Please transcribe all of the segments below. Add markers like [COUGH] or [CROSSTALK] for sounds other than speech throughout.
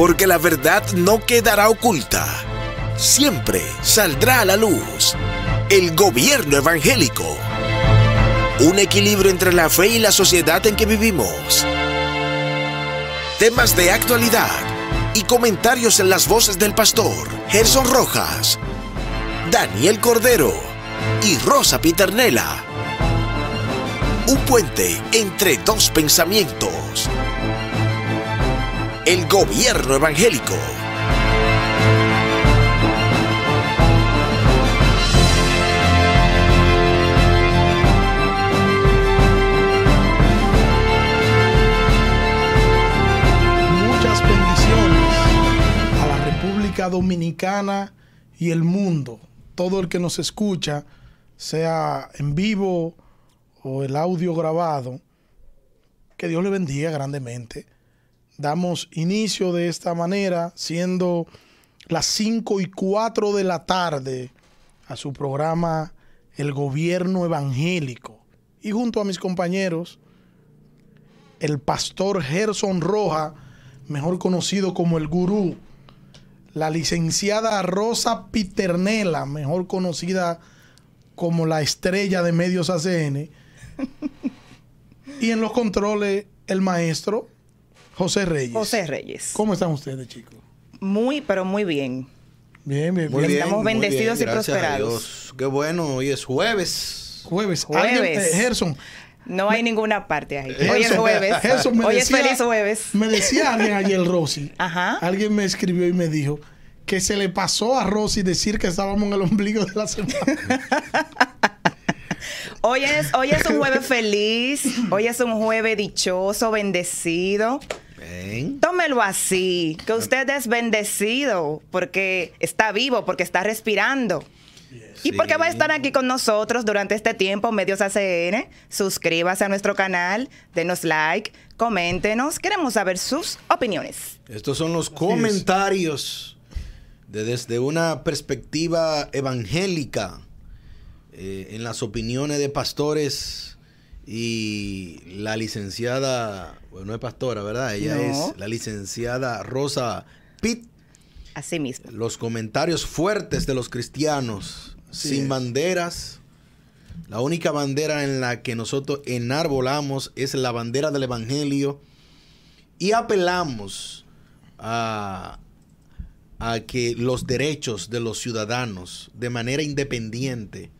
porque la verdad no quedará oculta. Siempre saldrá a la luz. El gobierno evangélico. Un equilibrio entre la fe y la sociedad en que vivimos. Temas de actualidad y comentarios en las voces del pastor Gerson Rojas, Daniel Cordero y Rosa Piternela. Un puente entre dos pensamientos. El gobierno evangélico. Muchas bendiciones a la República Dominicana y el mundo. Todo el que nos escucha, sea en vivo o el audio grabado, que Dios le bendiga grandemente. Damos inicio de esta manera, siendo las 5 y 4 de la tarde, a su programa El Gobierno Evangélico. Y junto a mis compañeros, el pastor Gerson Roja, mejor conocido como el gurú, la licenciada Rosa Piternela, mejor conocida como la estrella de medios ACN, [LAUGHS] y en los controles el maestro José Reyes. José Reyes. ¿Cómo están ustedes, chicos? Muy, pero muy bien. Bien, bien, bien. Estamos muy bendecidos bien, y gracias a prosperados. Dios. Qué bueno, hoy es jueves. Jueves. Jueves. Eh, Gerson, No hay ninguna parte ahí. Gerson, Hoy es jueves. Gerson me Hoy es feliz jueves. Me decía alguien ayer, Rosy. Ajá. Alguien me escribió y me dijo que se le pasó a Rosy decir que estábamos en el ombligo de la semana. [LAUGHS] Hoy es, hoy es un jueves feliz. Hoy es un jueves dichoso, bendecido. Tómelo así, que usted es bendecido porque está vivo, porque está respirando. Y Sí. porque va a estar aquí con nosotros durante este tiempo, Medios ACN. Suscríbase a nuestro canal, denos like, coméntenos. Queremos saber sus opiniones. Estos son los comentarios de desde una perspectiva evangélica eh, en las opiniones de pastores y la licenciada, bueno, no es pastora, ¿verdad? Ella No. es la licenciada Rosa Pitt. Así mismo. Los comentarios fuertes de los cristianos, Así sin es. banderas. La única bandera en la que nosotros enarbolamos es la bandera del Evangelio y apelamos a, a que los derechos de los ciudadanos de manera independiente,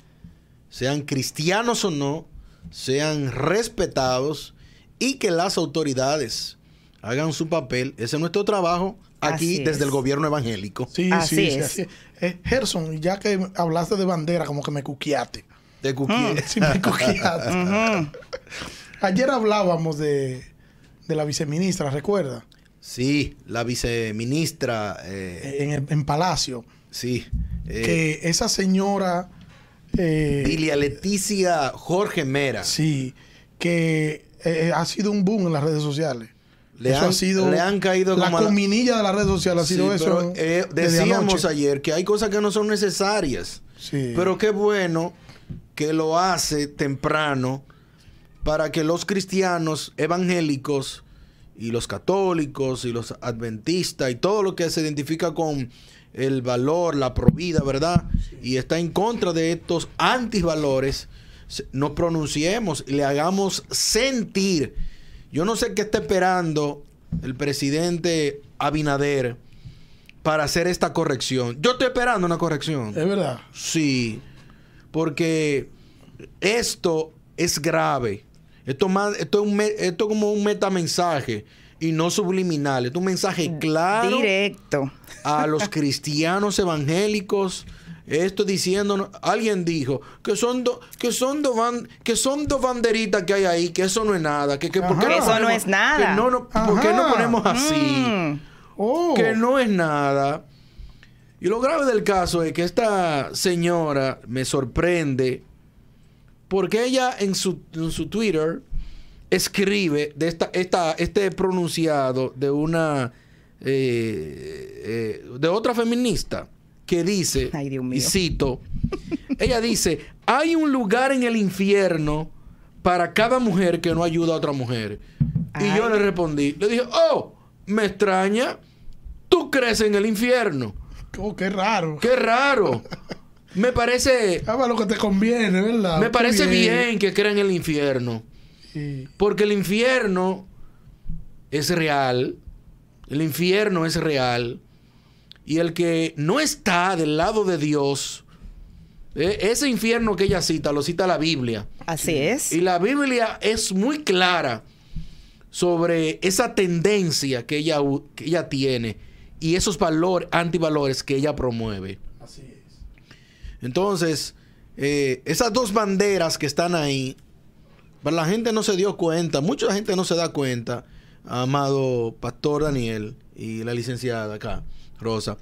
sean cristianos o no, sean respetados y que las autoridades hagan su papel. Ese es nuestro trabajo aquí Así desde es. el gobierno evangélico. Sí, Así sí, sí, es. así. Eh, Gerson, ya que hablaste de bandera, como que me cuquiaste. De Cuquí- [LAUGHS] Sí, me cuquiaste. [LAUGHS] Ujú. Ayer hablábamos de, de la viceministra, ¿recuerda? Sí, la viceministra, eh, En, en Palacio. sí, eh, que esa señora. Eh, Dilia Leticia Jorge Mera. Sí, que eh, ha sido un boom en las redes sociales. Le Eso han- ha sido le han caído la a cominilla de las redes sociales ha Sí, sido eso. pero, eh, decíamos ayer que hay cosas que no son necesarias. Sí. Pero qué bueno que lo hace temprano para que los cristianos evangélicos y los católicos y los adventistas y todo lo que se identifica con el valor, la provida, ¿verdad? Y está en contra de estos antivalores, nos pronunciemos y le hagamos sentir. Yo no sé qué está esperando el presidente Abinader para hacer esta corrección. Yo estoy esperando una corrección. Es verdad. Sí, porque esto es grave. Esto, más, esto, es un esto es como un metamensaje y no subliminal. Esto es un mensaje claro Directo. a los [LAUGHS] cristianos evangélicos. Esto diciendo, alguien dijo que son do- que son dos ban- que son dos banderitas que hay ahí, que eso no es nada, que, que ¿por qué no Eso no ponemos- es nada. que no, no- ¿Por qué no ponemos así? Mm. Oh, que no es nada. Y lo grave del caso es que esta señora me sorprende porque ella en su, en su Twitter escribe de esta, esta, este pronunciado de una eh, eh, de otra feminista que dice, Ay, Dios mío. y cito, [LAUGHS] ella dice, hay un lugar en el infierno para cada mujer que no ayuda a otra mujer. Y yo le respondí, le dije, oh, me extraña tú crees en el infierno. Oh, qué raro. Qué raro. [LAUGHS] Me parece, Haga lo que te conviene, ¿verdad? me parece bien que crean en el infierno. Porque el infierno es real. El infierno es real. Y el que no está del lado de Dios, eh, ese infierno que ella cita, lo cita la Biblia. Así es. Y la Biblia es muy clara sobre esa tendencia que ella, que ella tiene y esos valores, antivalores que ella promueve. Así es. Entonces, eh, esas dos banderas que están ahí, pero la gente no se dio cuenta, mucha gente no se da cuenta, amado Pastor Daniel y la licenciada acá, Rosa,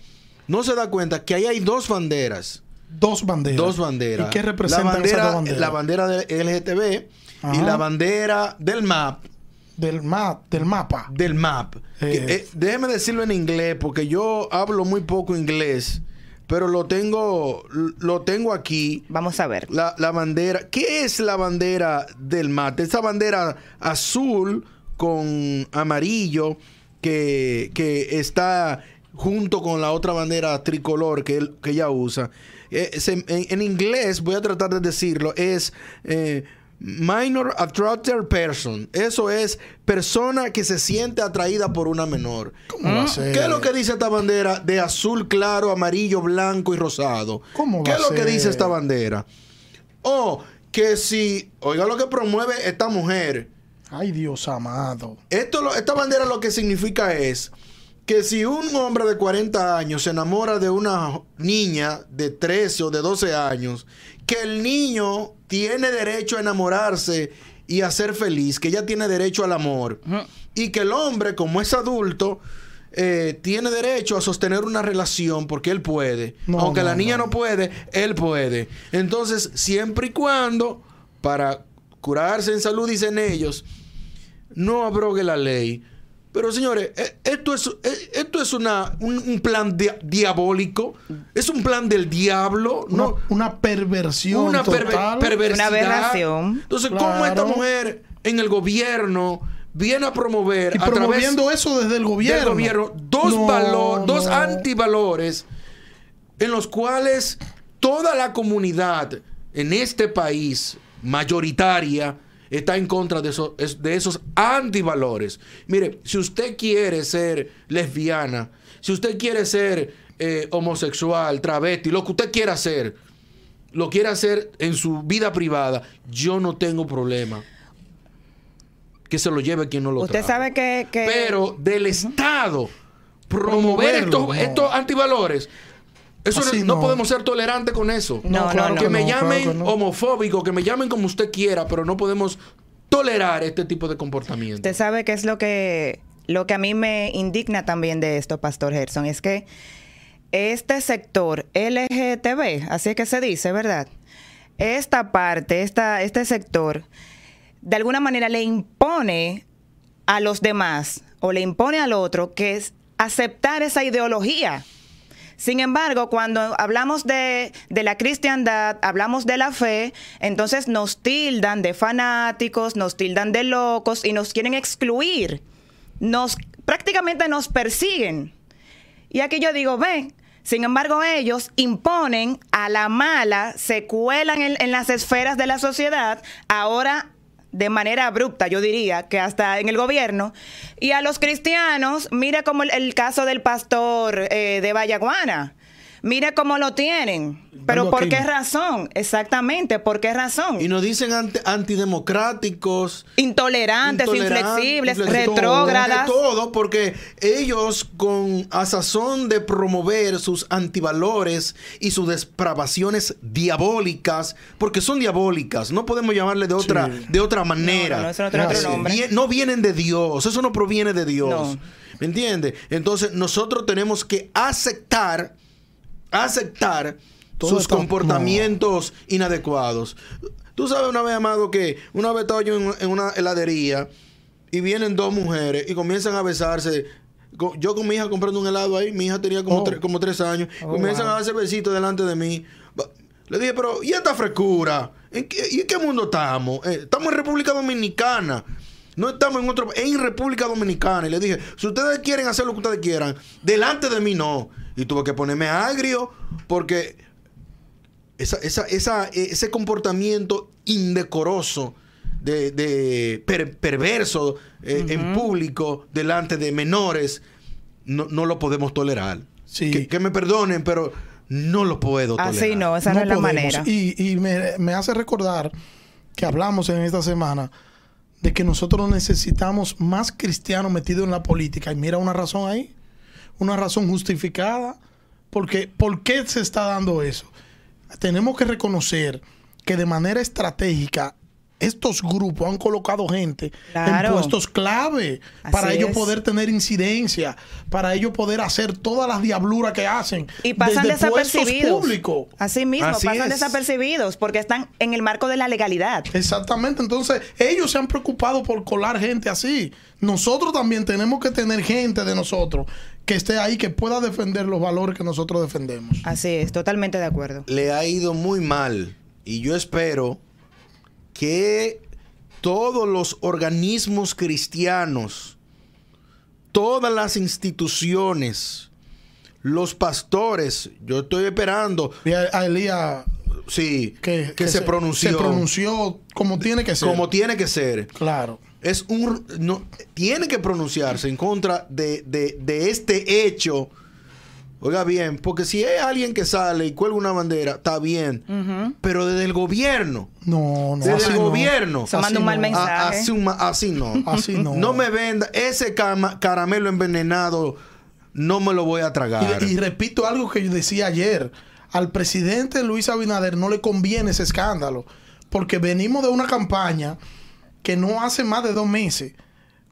no se da cuenta que ahí hay dos banderas. Dos banderas. Dos banderas. ¿Y qué representan la bandera, esas dos banderas? La bandera del LGTB y la bandera del MAP. Del, ma del mapa. Del MAP. Eh. Que, eh, déjeme decirlo en inglés porque yo hablo muy poco inglés, pero lo tengo, lo tengo aquí. Vamos a ver. La, la bandera. ¿Qué es la bandera del MAP? Esa bandera azul con amarillo que, que está junto con la otra bandera tricolor que, él- que ella usa. Eh, se- en, en inglés, voy a tratar de decirlo, es eh, minor attracted person. Eso es persona que se siente atraída por una menor. ¿Cómo va a ser? ¿Qué es lo que dice esta bandera de azul claro, amarillo, blanco y rosado? ¿Cómo ¿Qué es lo que dice esta bandera? O que si, oiga lo que promueve esta mujer, Ay, Dios amado. esto esta bandera lo que significa es que si un hombre de 40 años se enamora de una niña de 13 o de 12 años, que el niño tiene derecho a enamorarse y a ser feliz, que ella tiene derecho al amor, y que el hombre, como es adulto, eh, tiene derecho a sostener una relación porque él puede. No, Aunque no, la niña no. no puede, él puede. Entonces, siempre y cuando, para curarse en salud, dicen ellos, no abrogue la ley. Pero señores, eh, esto es, eh, esto es una, un, un plan dia- diabólico, es un plan del diablo, Una, ¿no? una perversión Una perver- total. perversidad. Una aberración. Entonces, ¿cómo esta mujer en el gobierno viene a promover y a través promoviendo eso desde el gobierno. del gobierno dos No, valor- dos no. antivalores en los cuales toda la comunidad en este país mayoritaria está en contra de esos, es- de esos antivalores. Mire, si usted quiere ser lesbiana, si usted quiere ser eh, homosexual, travesti, lo que usted quiera hacer, lo quiere hacer en su vida privada, yo no tengo problema. Que se lo lleve quien no lo Usted sabe que... que- Pero del Estado promover estos antivalores. Eso no, no. podemos ser tolerantes con eso. No, no, claro no. que me no, claro llamen que no. homofóbico, que me llamen como usted quiera, pero no podemos tolerar este tipo de comportamiento. Usted sabe que es lo que, lo que a mí me indigna también de esto, Pastor Gerson, es que este sector LGTB, así es que se dice, ¿verdad? Esta parte, esta, este sector, de alguna manera le impone a los demás o le impone al otro que es aceptar esa ideología. Sin embargo, cuando hablamos de, de la cristiandad, hablamos de la fe, entonces nos tildan de fanáticos, nos tildan de locos y nos quieren excluir. Nos prácticamente nos persiguen. Y aquí yo digo, ven, sin embargo ellos imponen a la mala, se cuelan en, en las esferas de la sociedad, ahora de manera abrupta, yo diría, que hasta en el gobierno. Y a los cristianos, mira como el, el caso del pastor eh, de Vallaguana. Mira cómo lo tienen. Pero Dando ¿por aquí. qué razón? Exactamente, ¿por qué razón? Y nos dicen anti- antidemocráticos. Intolerantes, intolerantes, inflexibles, inflexibles, retrógradas. Todo, porque ellos con a sazón de promover sus antivalores y sus depravaciones diabólicas, porque son diabólicas, no podemos llamarle de otra, Sí. de otra manera. no, no, eso no tiene otro nombre. no vienen de Dios, eso no proviene de Dios. No. ¿Me entiendes? Entonces nosotros tenemos que aceptar, aceptar Todo sus comportamientos inadecuados. Tú sabes una vez, Amado, que una vez estaba yo en, en una heladería y vienen dos mujeres y comienzan a besarse. Yo con mi hija comprando un helado ahí, mi hija tenía como, Oh. tre- como tres años, Oh, comienzan wow. a darse besitos delante de mí. Le dije, pero ¿y esta frescura? ¿En qué, ¿Y en qué mundo estamos? Eh, estamos en República Dominicana. No estamos en otro, en República Dominicana. Y le dije, si ustedes quieren hacer lo que ustedes quieran, delante de mí no. Y tuve que ponerme agrio porque esa, esa, esa, ese comportamiento indecoroso, de, de per- perverso eh, en público, delante de menores, no, no lo podemos tolerar. Sí. Que, que me perdonen, pero no lo puedo tolerar. Así no, esa no, es la podemos. manera. Y, y me, me hace recordar que hablamos en esta semana de que nosotros necesitamos más cristianos metidos en la política. Y mira una razón ahí, una razón justificada. Porque, ¿Por qué se está dando eso? Tenemos que reconocer que de manera estratégica estos grupos han colocado gente Claro. en puestos clave Así para ellos es. poder tener incidencia, para ellos poder hacer todas las diabluras que hacen. Y pasan desde desapercibidos. públicos. Así mismo, Así pasan es. desapercibidos porque están en el marco de la legalidad. Exactamente, entonces ellos se han preocupado por colar gente así. Nosotros también tenemos que tener gente de nosotros que esté ahí, que pueda defender los valores que nosotros defendemos. Así es, totalmente de acuerdo. le ha ido muy mal y yo espero que todos los organismos cristianos, todas las instituciones, los pastores, yo estoy esperando, Y a, a Elías sí, que, que, se, pronunció se pronunció como tiene que ser. como tiene que ser. Claro. Es un no, tiene que pronunciarse en contra de, de- de este hecho. Oiga bien, porque si hay alguien que sale y cuelga una bandera, está bien. Pero desde el gobierno, No, no. desde así el no. gobierno, Se manda un mal no. mensaje. a- así, un ma- así no. [LAUGHS] Así no. No me venda ese cama- caramelo envenenado, no me lo voy a tragar. Y, y repito algo que yo decía ayer. Al presidente Luis Abinader no le conviene ese escándalo. Porque venimos de una campaña que no hace más de dos meses.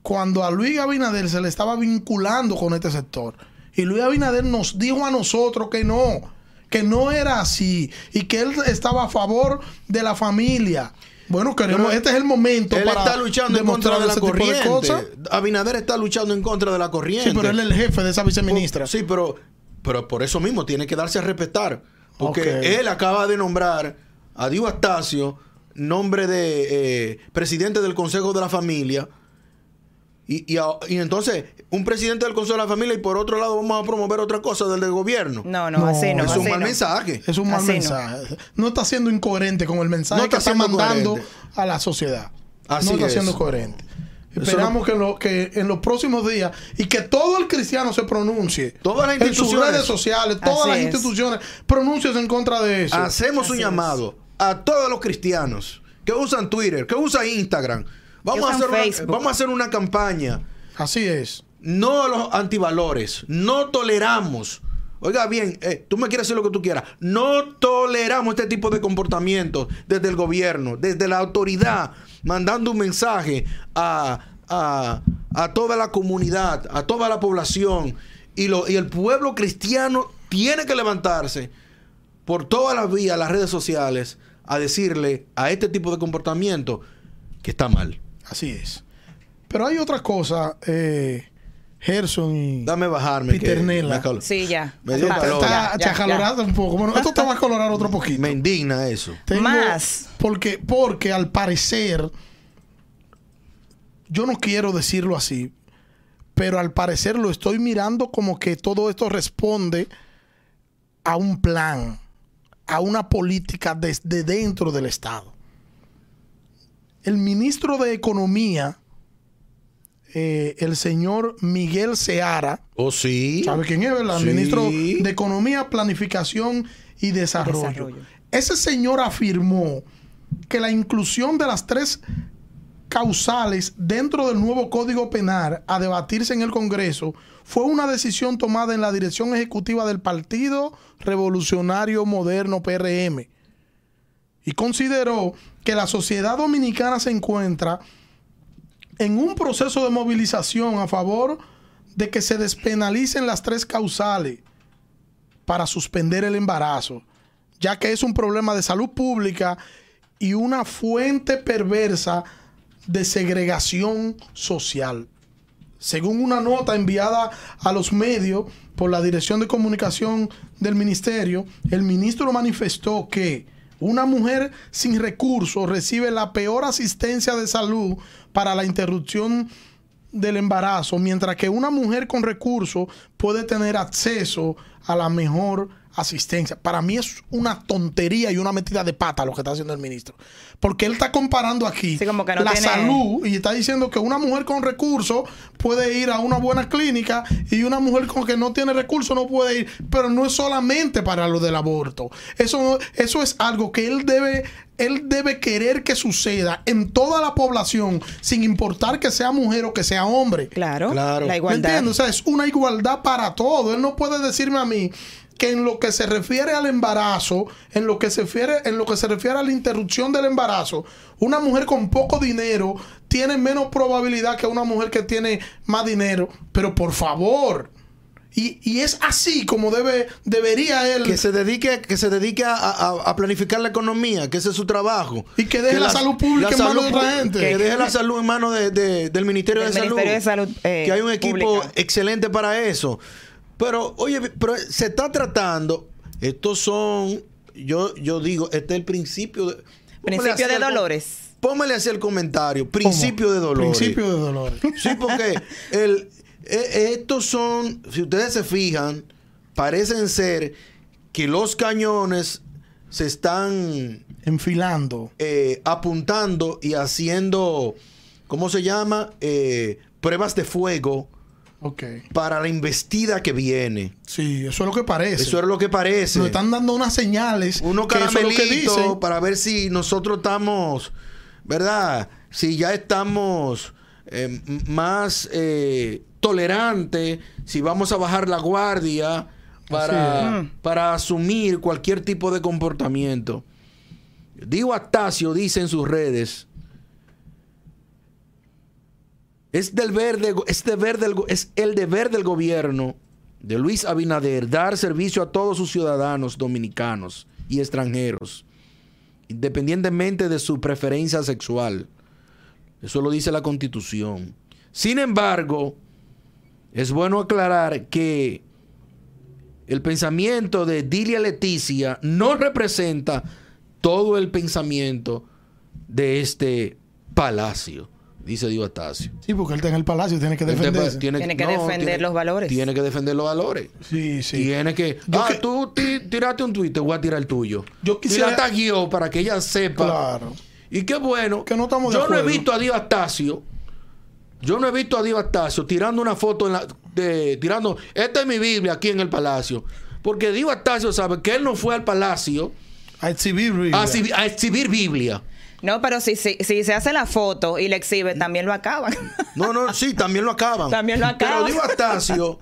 Cuando a Luis Abinader se le estaba vinculando con este sector. Y Luis Abinader nos dijo a nosotros que no. Que no era así. Y que él estaba a favor de la familia. Bueno, queremos, Pero este es el momento Él para está luchando en contra de la corriente. Abinader está luchando en contra de la corriente. Sí, pero él es el jefe de esa viceministra. Sí, pero, pero por eso mismo tiene que darse a respetar. Porque él acaba de nombrar a Dio Astacio, nombre de eh, presidente del Consejo de la Familia. Y, y, entonces, un presidente del Consejo de la Familia y por otro lado vamos a promover otra cosa del, del gobierno. No, no, No, así no. es es un así mal no. mensaje. Es un mal Así mensaje. No. está siendo incoherente con el mensaje No que está mandando coherente. a la sociedad. Así no está es. siendo coherente. Esperamos que, en lo- que en los próximos días y que todo el cristiano se pronuncie. Todas las En sus instituciones. redes sociales, todas Así las es. instituciones pronuncias en contra de eso. Hacemos un es. A todos los cristianos que usan Twitter, que usan Instagram. Vamos, a hacer, una, vamos a hacer una campaña. Así es. No a los antivalores. No toleramos. Oiga bien, eh, tú me quieres decir lo que tú quieras. No toleramos este tipo de comportamientos desde el gobierno, desde la autoridad, mandando un mensaje a, a- a toda la comunidad, a toda la población. Y, lo, y el pueblo cristiano tiene que levantarse por todas las vías, las redes sociales, a decirle a este tipo de comportamiento que está mal. Así es. Pero hay otra cosa, eh, Gerson y Dame bajarme. que Piternela. me Sí, ya. Me dio calor. está ya, acalorado un poco. Bueno, esto te va a colorar otro [LAUGHS] poquito. Me indigna eso. Tengo- Más. Porque, porque al parecer, yo no quiero decirlo así, pero al parecer lo estoy mirando como que todo esto responde a un plan, a una política desde dentro del Estado. El ministro de Economía, eh, el señor Miguel Seara, ¿Oh, sí? ¿Sabe quién es, verdad? Sí. Ministro de Economía, Planificación y Desarrollo. Desarrollo. Ese señor afirmó que la inclusión de las tres causales dentro del nuevo Código Penal a debatirse en el Congreso fue una decisión tomada en la dirección ejecutiva del Partido Revolucionario Moderno PRM y consideró que la sociedad dominicana se encuentra en un proceso de movilización a favor de que se despenalicen las tres causales para suspender el embarazo, ya que es un problema de salud pública y una fuente perversa de segregación social. Según una nota enviada a los medios por la Dirección de Comunicación del Ministerio, el ministro manifestó que Una mujer sin recursos recibe la peor asistencia de salud para la interrupción del embarazo, mientras que una mujer con recursos puede tener acceso a la mejor. Para mí es una tontería y una metida de pata lo que está haciendo el ministro. Porque él está comparando aquí Sí, como que no la tiene- salud y está diciendo que una mujer con recursos puede ir a una buena clínica y una mujer con que no tiene recursos no puede ir. Pero no es solamente para lo del aborto. Eso, no- eso es algo que él debe, él debe querer que suceda en toda la población, sin importar que sea mujer o que sea hombre. Claro, Claro. la ¿Me igualdad. entiendes? O sea, es una igualdad para todo. Él no puede decirme a mí que en lo que se refiere al embarazo, en lo que se refiere, en lo que se refiere a la interrupción del embarazo, una mujer con poco dinero tiene menos probabilidad que una mujer que tiene más dinero. Pero por favor. Y, y es así como debe, debería él. Que se dedique, que se dedique a, a- a planificar la economía, que ese es su trabajo. Y que deje la salud pública en manos de otra gente. Que deje la salud en manos de- de- del Ministerio, Del de, salud, Ministerio de Salud, eh, que hay un equipo Pública. excelente para eso. Pero, oye, pero se está tratando, estos son, yo, yo digo, este es el principio de... Principio de dolores. Póngale así el comentario, principio ¿Cómo? de dolores. Principio de dolores. [LAUGHS] Sí, porque el, eh, estos son, si ustedes se fijan, parecen ser que los cañones se están Enfilando. eh, apuntando y haciendo, ¿cómo se llama? Eh, pruebas de fuego Para la investida que viene. Sí, eso es lo que parece. Eso es lo que parece. Nos están dando unas señales. Es que caramelitos dicen. para ver si nosotros estamos, ¿verdad? Si ya estamos eh, más eh, tolerantes, si vamos a bajar la guardia para, Así para asumir cualquier tipo de comportamiento. Digo Astacio dice en sus redes. Es, del verde, es, el deber del gobierno de Luis Abinader dar servicio a todos sus ciudadanos dominicanos y extranjeros, independientemente de su preferencia sexual. Eso lo dice la Constitución. Sin embargo, es bueno aclarar que el pensamiento de Dilia Leticia no representa todo el pensamiento de este palacio, dice Diostacio. Sí, porque él está en el palacio, tiene que defenderse. Tiene que defender los valores. Tiene que defender los valores. Sí, sí. Tiene que. Yo ah, que- tú ti- tiraste un tuit, te voy a tirar el tuyo. Yo quisiera- la taguió para que ella sepa. Claro. Y qué bueno. Que no estamos de Yo no he visto a Dio Astacio. Yo no he visto a Dio Astacio tirando una foto en la. De, tirando. Esta es mi Biblia aquí en el palacio. Porque Dio Astacio sabe que él no fue al palacio A exhibir Biblia. a, exhibir- a exhibir Biblia. No, pero si, si, si se hace la foto y la exhibe, también lo acaban. No, no, sí, también lo acaban. También lo acaban. Pero Dio Astacio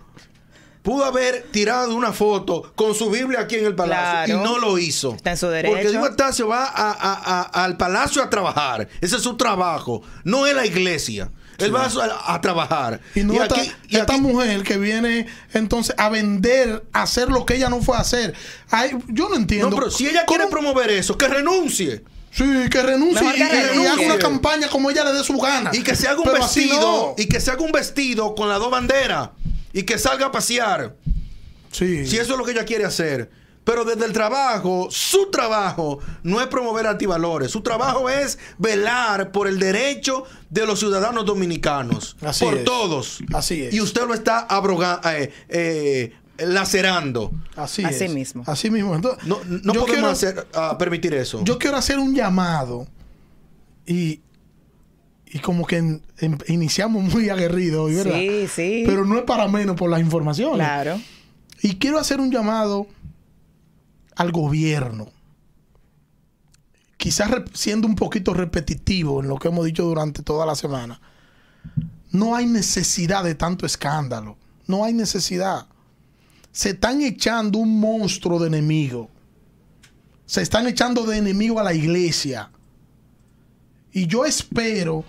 pudo haber tirado una foto con su Biblia aquí en el palacio Claro. y no lo hizo. Está en su derecho. Porque Dio Astacio va a- a- a- al palacio a trabajar. Ese es su trabajo. No es la iglesia. Él va a, a trabajar. Y no esta, aquí- y esta aquí- mujer que viene entonces a vender, a hacer lo que ella no fue a hacer. Ay, yo no entiendo. No, pero si ella quiere promover eso, que renuncie. Sí, que renuncie y, que y haga una campaña como ella le dé su gana. Y que se haga un Pero vestido. no. Y que se haga un vestido con las dos banderas. Y que salga a pasear. Sí. Si eso es lo que ella quiere hacer. Pero desde el trabajo, su trabajo no es promover antivalores. Su trabajo es velar por el derecho de los ciudadanos dominicanos. Así por es. todos. Así es. Y usted lo está abrogando, lacerando. Así, Así es. mismo. Así mismo. Entonces, No, no podemos quiero- hacer, ah, permitir eso. Yo quiero hacer un llamado y, y como que en- en- iniciamos muy aguerridos, hoy, ¿verdad? Sí, sí. Pero no es para menos por las informaciones. Claro. Y quiero hacer un llamado al gobierno. Quizás siendo un poquito repetitivo en lo que hemos dicho durante toda la semana. No hay necesidad de tanto escándalo. No hay necesidad. Se están echando un monstruo de enemigo. Se están echando de enemigo a la iglesia. Y yo espero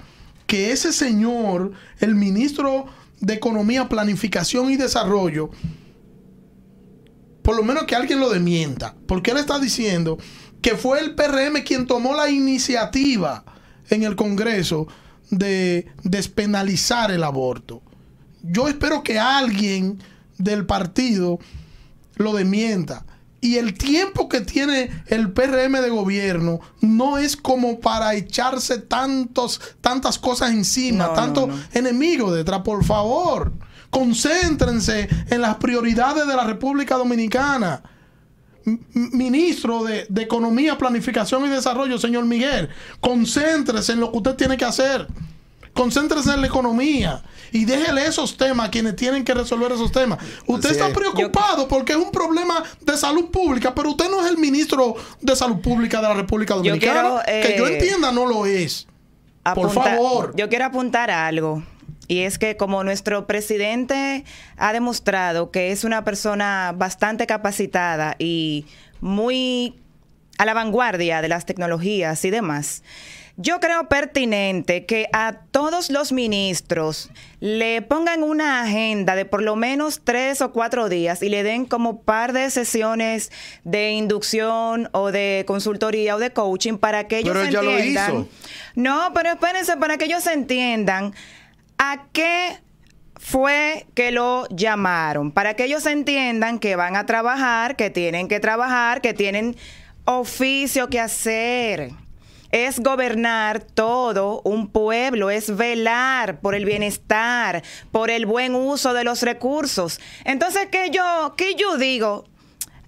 que ese señor, el ministro de Economía, Planificación y Desarrollo, por lo menos que alguien lo demienta, porque él está diciendo que fue el PRM quien tomó la iniciativa en el Congreso de despenalizar el aborto. Yo espero que alguien del partido lo demienta. Y el tiempo que tiene el PRM de gobierno no es como para echarse tantos, tantas cosas encima, No, tantos no, no. enemigos detrás. Por favor, concéntrense en las prioridades de la República Dominicana. M- Ministro de, de Economía, Planificación y Desarrollo, señor Miguel, concéntrese en lo que usted tiene que hacer. Concéntrese en la economía y déjele esos temas a quienes tienen que resolver esos temas. Usted está es. preocupado porque es un problema de salud pública, pero usted no es el ministro de Salud Pública de la República Dominicana. quiero, que yo eh, entienda, no lo es. Por favor. Yo quiero apuntar algo. Y es que como nuestro presidente ha demostrado que es una persona bastante capacitada y muy a la vanguardia de las tecnologías y demás, yo creo pertinente que a todos los ministros le pongan una agenda de por lo menos tres o cuatro días y le den como par de sesiones de inducción o de consultoría o de coaching para que ellos Pero ya lo entiendan. hizo. No, pero espérense para que ellos entiendan a qué fue que lo llamaron, para que ellos entiendan que van a trabajar, que tienen que trabajar, que tienen oficio que hacer. Es gobernar todo un pueblo, es velar por el bienestar, por el buen uso de los recursos. Entonces, ¿qué yo, qué yo digo?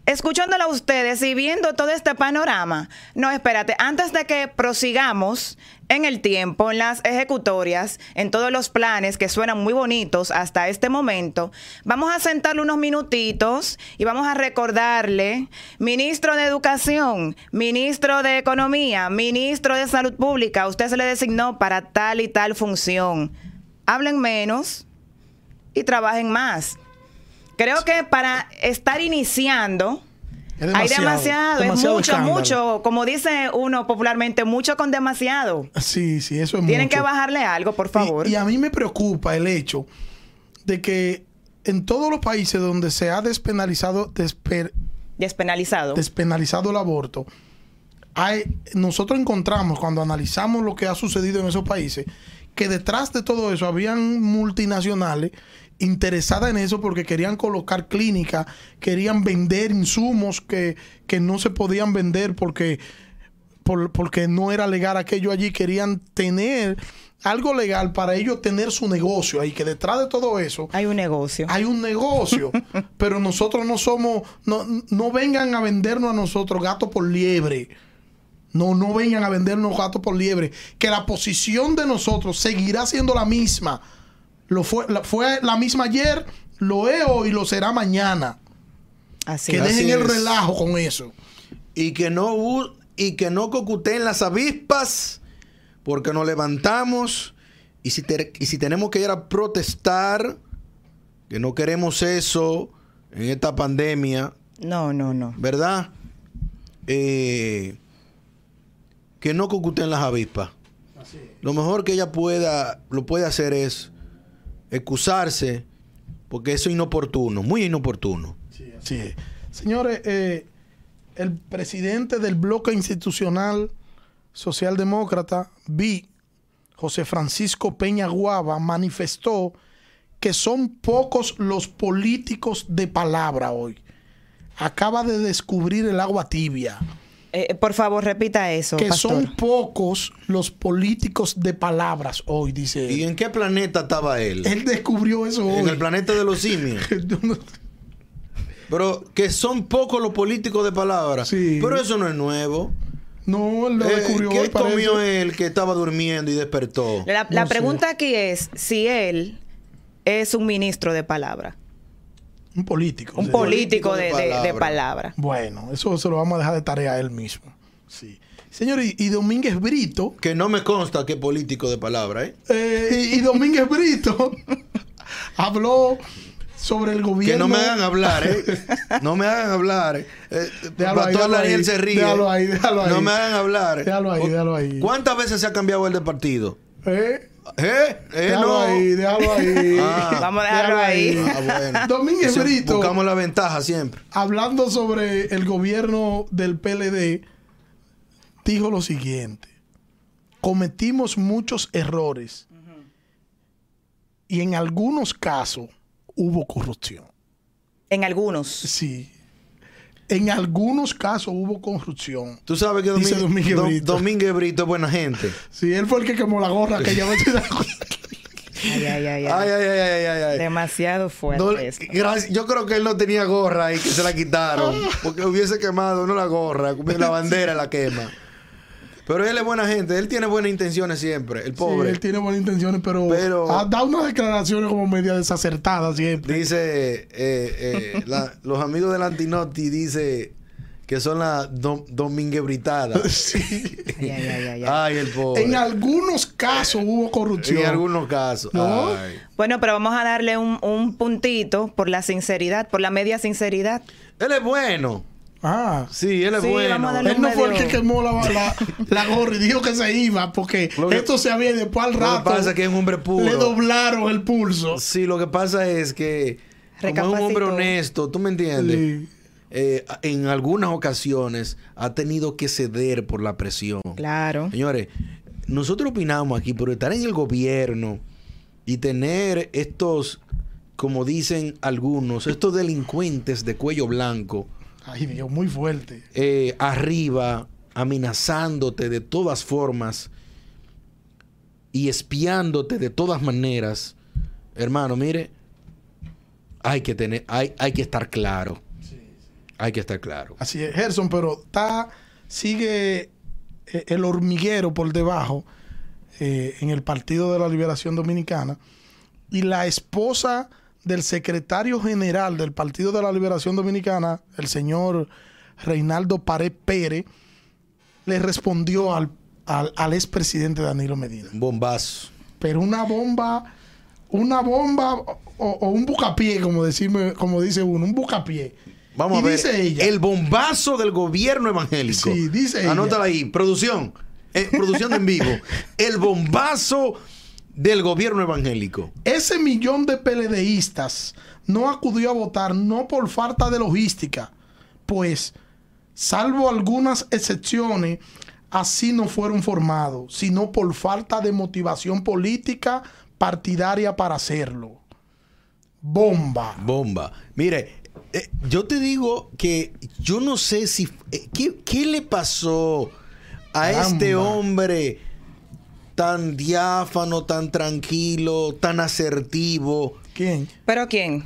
escuchándola a ustedes y viendo todo este panorama, no, espérate, antes de que prosigamos en el tiempo, en las ejecutorias, en todos los planes que suenan muy bonitos hasta este momento, vamos a sentarle unos minutitos y vamos a recordarle, ministro de Educación, ministro de Economía, ministro de Salud Pública, usted se le designó para tal y tal función. Hablen menos y trabajen más. Creo que para estar iniciando, Es hay demasiado, es mucho, escándalo. mucho, como dice uno popularmente, mucho con demasiado. Sí, sí, eso es Tienen mucho. que bajarle algo, por favor. Y, y a mí me preocupa el hecho de que en todos los países donde se ha despenalizado, despe- Despenalizado. despenalizado el aborto, hay, nosotros encontramos cuando analizamos lo que ha sucedido en esos países, que detrás de todo eso habían multinacionales interesadas en eso porque querían colocar clínicas, querían vender insumos que, que no se podían vender porque, por- porque no era legal aquello allí, querían tener algo legal para ellos tener su negocio ahí, que detrás de todo eso Hay un negocio. hay un negocio, [LAUGHS] pero nosotros no somos, no, no vengan a vendernos a nosotros gato por liebre. No, no vengan a vendernos gato por liebre. Que la posición de nosotros seguirá siendo la misma. Lo fue, la, fue la misma ayer, lo es hoy y lo será mañana. Así que. Así dejen el es. relajo con eso. y que no y que no cocuteen las avispas porque nos levantamos y si, te- y si tenemos que ir a protestar que no queremos eso en esta pandemia No, no, no. verdad Eh, que no cocuteen las avispas lo mejor que ella pueda lo puede hacer es excusarse porque eso es inoportuno muy inoportuno es. Señores, eh, el presidente del bloque institucional socialdemócrata, BI, José Francisco Peña Guava, manifestó que son pocos los políticos de palabra hoy. Acaba de descubrir el agua tibia. Eh, por favor, repita eso, Que pastor. son pocos los políticos de palabras hoy, dice ¿y él. en qué planeta estaba él? Él descubrió eso hoy. en el planeta de los simios [LAUGHS] Pero que son pocos los políticos de palabra. Sí. Pero eso no es nuevo. No, él lo Eh, descubrió hoy, ¿Qué comió parece. él que estaba durmiendo y despertó? La, la No sé. pregunta aquí es si él es un ministro de palabra. Un político. Un político de, de de- de palabra. Bueno, eso se lo vamos a dejar de tarea a él mismo. Sí. Señor, y, y Domínguez Brito, Que no me consta que político de palabra, ¿eh? eh, y, y Domínguez Brito [LAUGHS] habló sobre el gobierno. Que [LAUGHS] no me hagan hablar, ¿eh? No me hagan hablar. Eh, Déjalo ahí, déjalo Daniel ahí. se ríe. Déjalo ahí, déjalo ahí. No me hagan hablar. Déjalo ahí, déjalo ahí. ¿Cuántas veces se ha cambiado el de partido? ¿Eh? ¿Eh? ¿Eh? Déjalo No. ahí, déjalo ahí. Ah. Vamos a dejarlo Déjalo ahí. Ah, bueno. Domínguez Eso, Brito, Buscamos la ventaja siempre. hablando sobre el gobierno del PLD, dijo lo siguiente. Cometimos muchos errores y en algunos casos hubo corrupción. En algunos. Sí. En algunos casos hubo corrupción. Tú sabes que Domínguez, Domínguez Dom- Brito. Domínguez Brito es buena gente. Sí, él fue el que quemó la gorra que ya me Ay, ay, ay, ay. Ay, ay, ay, ay, ay, ay. Demasiado fuerte No, esto. gracias. Yo creo que él no tenía gorra y que se la quitaron. [LAUGHS] Porque hubiese quemado no la gorra, la bandera la quema. Pero él es buena gente, él tiene buenas intenciones siempre, el Sí, pobre. él tiene buenas intenciones, pero, Pero- ha dado unas declaraciones como media desacertadas siempre. Dice, eh, eh, [LAUGHS] la- los amigos del Antinotti dice que son las dom dominguebritadas. [LAUGHS] Sí. [LAUGHS] Ay, ay, ay, ay, el pobre. En algunos casos hubo corrupción. En algunos casos. ¿No? Ay. Bueno, pero vamos a darle un, un puntito por la sinceridad, por la media sinceridad. Él es bueno. Ah. Sí, él es Sí, bueno. Él no fue el que quemó la, la, la [LAUGHS] gorra y dijo que se iba porque que- esto se había y después al Lo que rato pasa es que es un hombre puro. le doblaron el pulso. Sí, lo que pasa es que como es un hombre honesto, ¿tú me entiendes? Sí. Eh, en algunas ocasiones ha tenido que ceder por la presión. Claro. Señores, nosotros opinamos aquí, pero estar en el gobierno y tener estos, como dicen algunos, estos delincuentes de cuello blanco Ay, Dios, muy fuerte. eh, arriba, amenazándote de todas formas y espiándote de todas maneras, hermano, mire, hay que tener, hay, hay que estar claro. Hay que estar claro. Así es, Gerson, pero está, sigue eh, el hormiguero por debajo eh, en el Partido de la Liberación Dominicana y la esposa del secretario general del Partido de la Liberación Dominicana, el señor Reinaldo Pared Pérez, le respondió al, al, al expresidente Danilo Medina. Un bombazo. Pero una bomba, una bomba o, o un bucapié, como, decime, como dice uno, un bucapié. Vamos Y a ver. dice ella, El bombazo del gobierno evangélico. Sí, dice ella. Anótala ahí. Producción. Eh, producción en vivo. El bombazo del gobierno evangélico. Ese millón de PLDistas no acudió a votar no por falta de logística, pues, salvo algunas excepciones, así no fueron formados, sino por falta de motivación política partidaria para hacerlo. Bomba. Bomba. Mire, eh, yo te digo que yo no sé si... eh, ¿qué, qué le pasó a Caramba. este hombre tan diáfano, tan tranquilo, tan asertivo? ¿Quién? ¿Pero quién?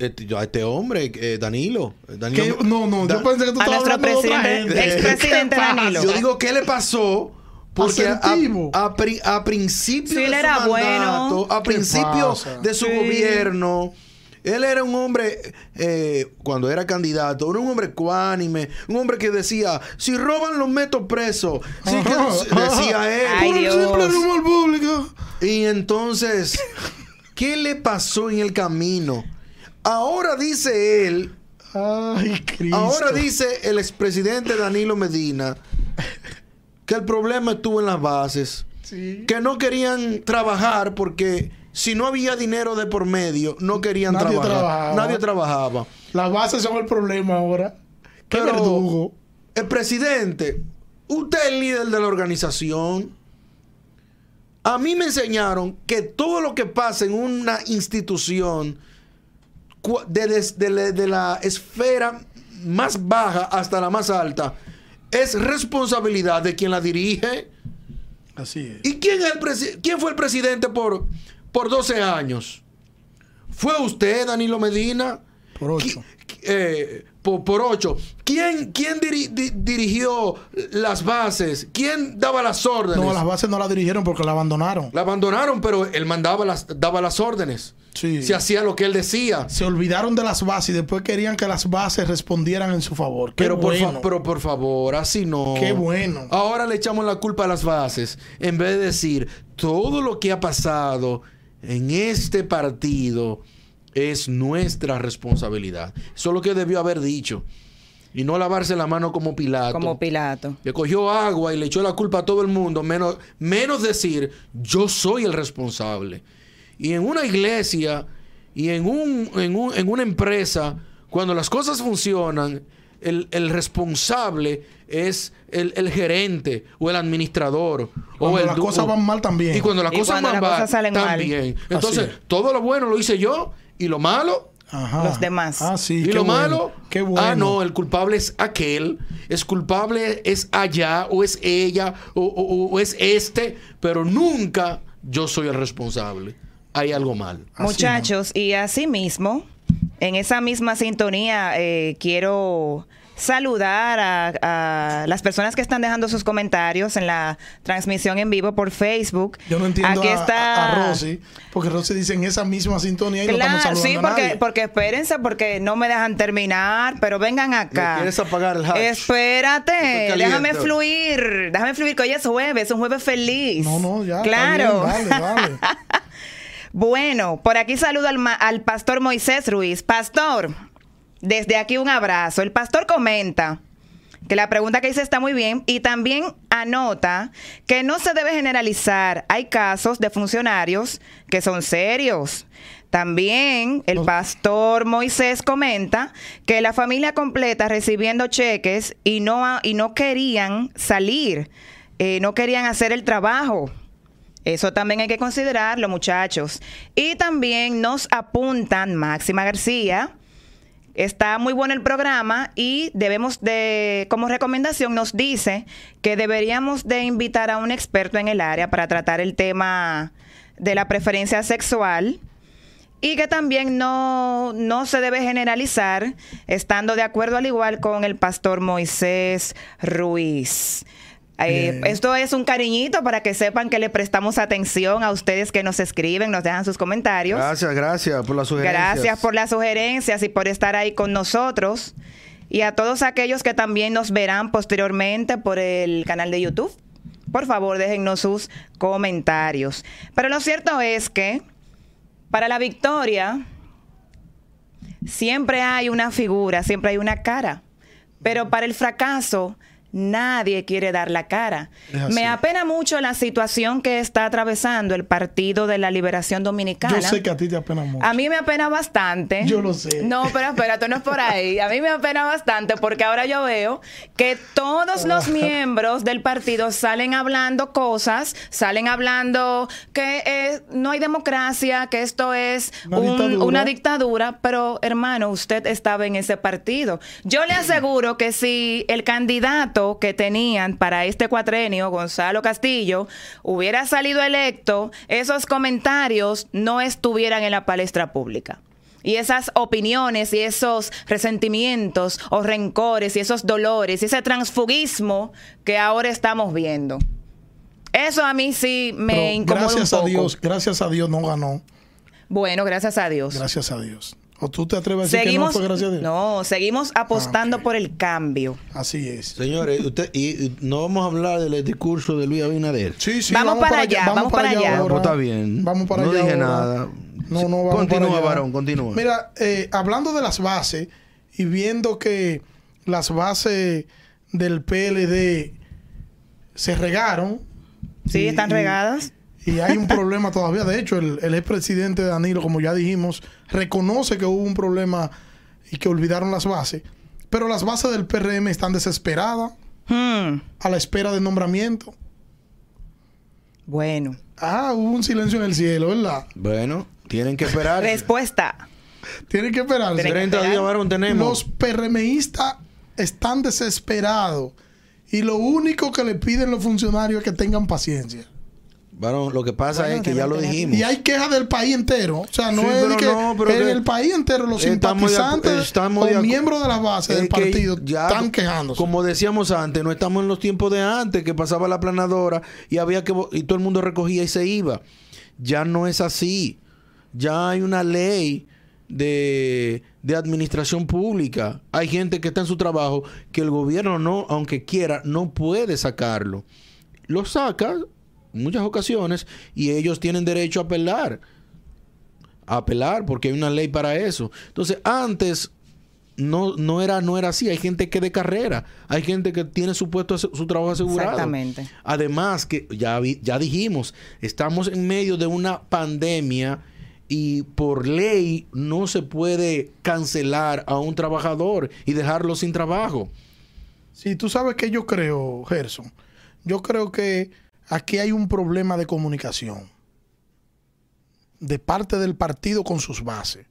Este, yo- a este hombre, eh, Danilo. Danilo ¿Qué? No, no, Da- yo pensé que tú A estabas nuestro hablando de otra presidente- gente. expresidente. Danilo. Yo digo, ¿qué le pasó? Porque a, a pri- a principio Sí, él de su era mandato, bueno. a ¿Qué principio de su Sí. gobierno, él era un hombre, eh, cuando era candidato, era un hombre ecuánime, un hombre que decía, si roban los meto preso. Sí, que- Ajá, [LAUGHS] [LAUGHS] decía él. Ay, Por el simple rumor público. Y entonces, ¿qué le pasó en el camino? Ahora dice él, Ay, Cristo. Ahora dice el expresidente Danilo Medina que el problema estuvo en las bases, Sí. que no querían trabajar porque si no había dinero de por medio, no querían Nadie trabajar. trabajaba. Nadie trabajaba. Las bases son el problema ahora. Qué Pero verdugo. el presidente, usted es el líder de la organización. A mí me enseñaron que todo lo que pasa en una institución, cu- de, la- de la esfera más baja hasta la más alta, es responsabilidad de quien la dirige. Así es. ¿Y quién, es el quién fue el presidente por, por 12 años? ¿Fue usted, Danilo Medina? Por ocho. Qui- eh, por, por ocho. ¿Quién, quién diri- di- dirigió las bases? ¿Quién daba las órdenes? No, las bases no la dirigieron porque la abandonaron. La abandonaron, pero él mandaba las, daba las órdenes. Sí. Se hacía lo que él decía. Se olvidaron de las bases y después querían que las bases respondieran en su favor. Qué Pero por, fa- pero por favor, así no. Qué bueno. Ahora le echamos la culpa a las bases. En vez de decir, todo lo que ha pasado en este partido es nuestra responsabilidad. Eso es lo que debió haber dicho. Y no lavarse la mano como Pilato. Como Pilato. Le cogió agua y le echó la culpa a todo el mundo, menos, menos decir, yo soy el responsable. Y en una iglesia y en, un, en, un- en una empresa, cuando las cosas funcionan, el, el responsable es el, el gerente o el administrador. Cuando o el las cosas van mal también. Y cuando las Y cosas cuando van las mal, cosas salen mal. también. Entonces, Así es. todo lo bueno lo hice yo y lo malo Ajá. los demás. Ah, sí. y qué lo bueno, malo, Qué bueno. ah, no, el culpable es aquel, es culpable es allá, o es ella, o, o- o es este, pero nunca yo soy el responsable. Hay algo mal. Así, Muchachos, y asimismo, en esa misma sintonía, eh, quiero saludar a, a las personas que están dejando sus comentarios en la transmisión en vivo por Facebook. Yo no entiendo Aquí a, está... a- a Rosy, porque Rosy dice en esa misma sintonía y no estamos Claro, saludando sí, a porque, nadie. porque espérense, porque no me dejan terminar, pero vengan acá. ¿Me quieres apagar el hatch? Espérate, déjame fluir, déjame fluir, que hoy es jueves, un jueves feliz. No, no, ya. está Claro. bien, dale, dale. [LAUGHS] Bueno, por aquí saludo al, ma- al pastor Moisés Ruiz. Pastor, desde aquí un abrazo. El pastor comenta que la pregunta que hice está muy bien y también anota que no se debe generalizar. Hay casos de funcionarios que son serios. También el pastor Moisés comenta que la familia completa recibiendo cheques y no, y no querían salir, eh, no querían hacer el trabajo. Eso también hay que considerarlo, muchachos. Y también nos apuntan Máxima García. Está muy bueno el programa y debemos de, como recomendación, nos dice que deberíamos de invitar a un experto en el área para tratar el tema de la preferencia sexual y que también no, no se debe generalizar, estando de acuerdo al igual con el pastor Moisés Ruiz. Eh, esto es un cariñito para que sepan que le prestamos atención a ustedes que nos escriben, nos dejan sus comentarios. Gracias, gracias por la sugerencia. Gracias por las sugerencias y por estar ahí con nosotros. Y a todos aquellos que también nos verán posteriormente por el canal de YouTube. Por favor, déjennos sus comentarios. Pero lo cierto es que para la victoria siempre hay una figura, siempre hay una cara. Pero para el fracaso nadie quiere dar la cara. Me apena mucho la situación que está atravesando el Partido de la Liberación Dominicana. Yo sé que a ti te apena mucho. A mí me apena bastante. Yo lo sé. No, pero espérate, no es por ahí. A mí me apena bastante porque ahora yo veo que todos los miembros del partido salen hablando cosas, salen hablando que eh, no hay democracia, que esto es Una un- dictadura. una dictadura, pero hermano, usted estaba en ese partido. Yo le aseguro que si el candidato que tenían para este cuatrenio, Gonzalo Castillo, hubiera salido electo, esos comentarios no estuvieran en la palestra pública. Y esas opiniones y esos resentimientos o rencores y esos dolores y ese transfugismo que ahora estamos viendo. Eso a mí sí me Pero incomoda gracias un a. Dios, gracias a Dios no ganó. Bueno, gracias a Dios. Gracias a Dios. ¿O tú te atreves a decir Seguimos, que no fue gracias a Dios? no, seguimos apostando Ah, por el cambio. Así es. Señores, usted, y, y no vamos a hablar del discurso de Luis Abinader. Sí, sí, Vamos para allá, vamos para allá. Ahora. pues está bien. Vamos para No allá. dije ahora. nada. No, no, vamos Continúa, para allá. varón, continúa. Mira, eh, hablando de las bases y viendo que las bases del PLD se regaron. Sí, y- están y- regadas. Y hay un problema todavía. De hecho, el, el expresidente Danilo, como ya dijimos, reconoce que hubo un problema y que olvidaron las bases. Pero las bases del PRM están desesperadas Hmm, a la espera de nombramiento. Bueno, Ah, hubo un silencio en el cielo, ¿verdad? Bueno, tienen que esperar. respuesta. Tienen que que 30 días, esperar. varón, tenemos. Los PRMistas están desesperados. Y lo único que le piden los funcionarios es que tengan paciencia. Varón, lo que pasa Bueno, es que ya lo dijimos. Y hay quejas del país entero. O sea, no Sí, es que no, en el país entero los simpatizantes o miembros de la base del que partido ya, están quejándose. Como decíamos antes, no estamos en los tiempos de antes, que pasaba la planadora y había que y todo el mundo recogía y se iba. Ya no es así. Ya hay una ley de, de administración pública. Hay gente que está en su trabajo que el gobierno no, aunque quiera, no puede sacarlo. Lo saca muchas ocasiones y ellos tienen derecho a apelar. A apelar porque hay una ley para eso. Entonces, antes no, no, era, no era así. Hay gente que de carrera. Hay gente que tiene su puesto, su trabajo asegurado. Exactamente. Además, que ya, vi- ya dijimos, estamos en medio de una pandemia y por ley no se puede cancelar a un trabajador y dejarlo sin trabajo. Sí, tú sabes que yo creo, Gerson. Yo creo que aquí hay un problema de comunicación de parte del partido con sus bases.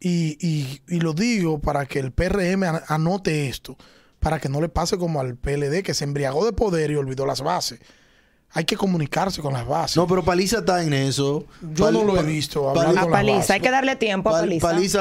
y, y- lo digo para que el PRM an- anote esto, para que no le pase como al PLD que se embriagó de poder y olvidó las bases. Hay que comunicarse con las bases. No, pero Paliza está en eso. Yo Pal- no lo he visto Pal- A con las Paliza, bases. hay que darle tiempo a Pal- Paliza. Paliza,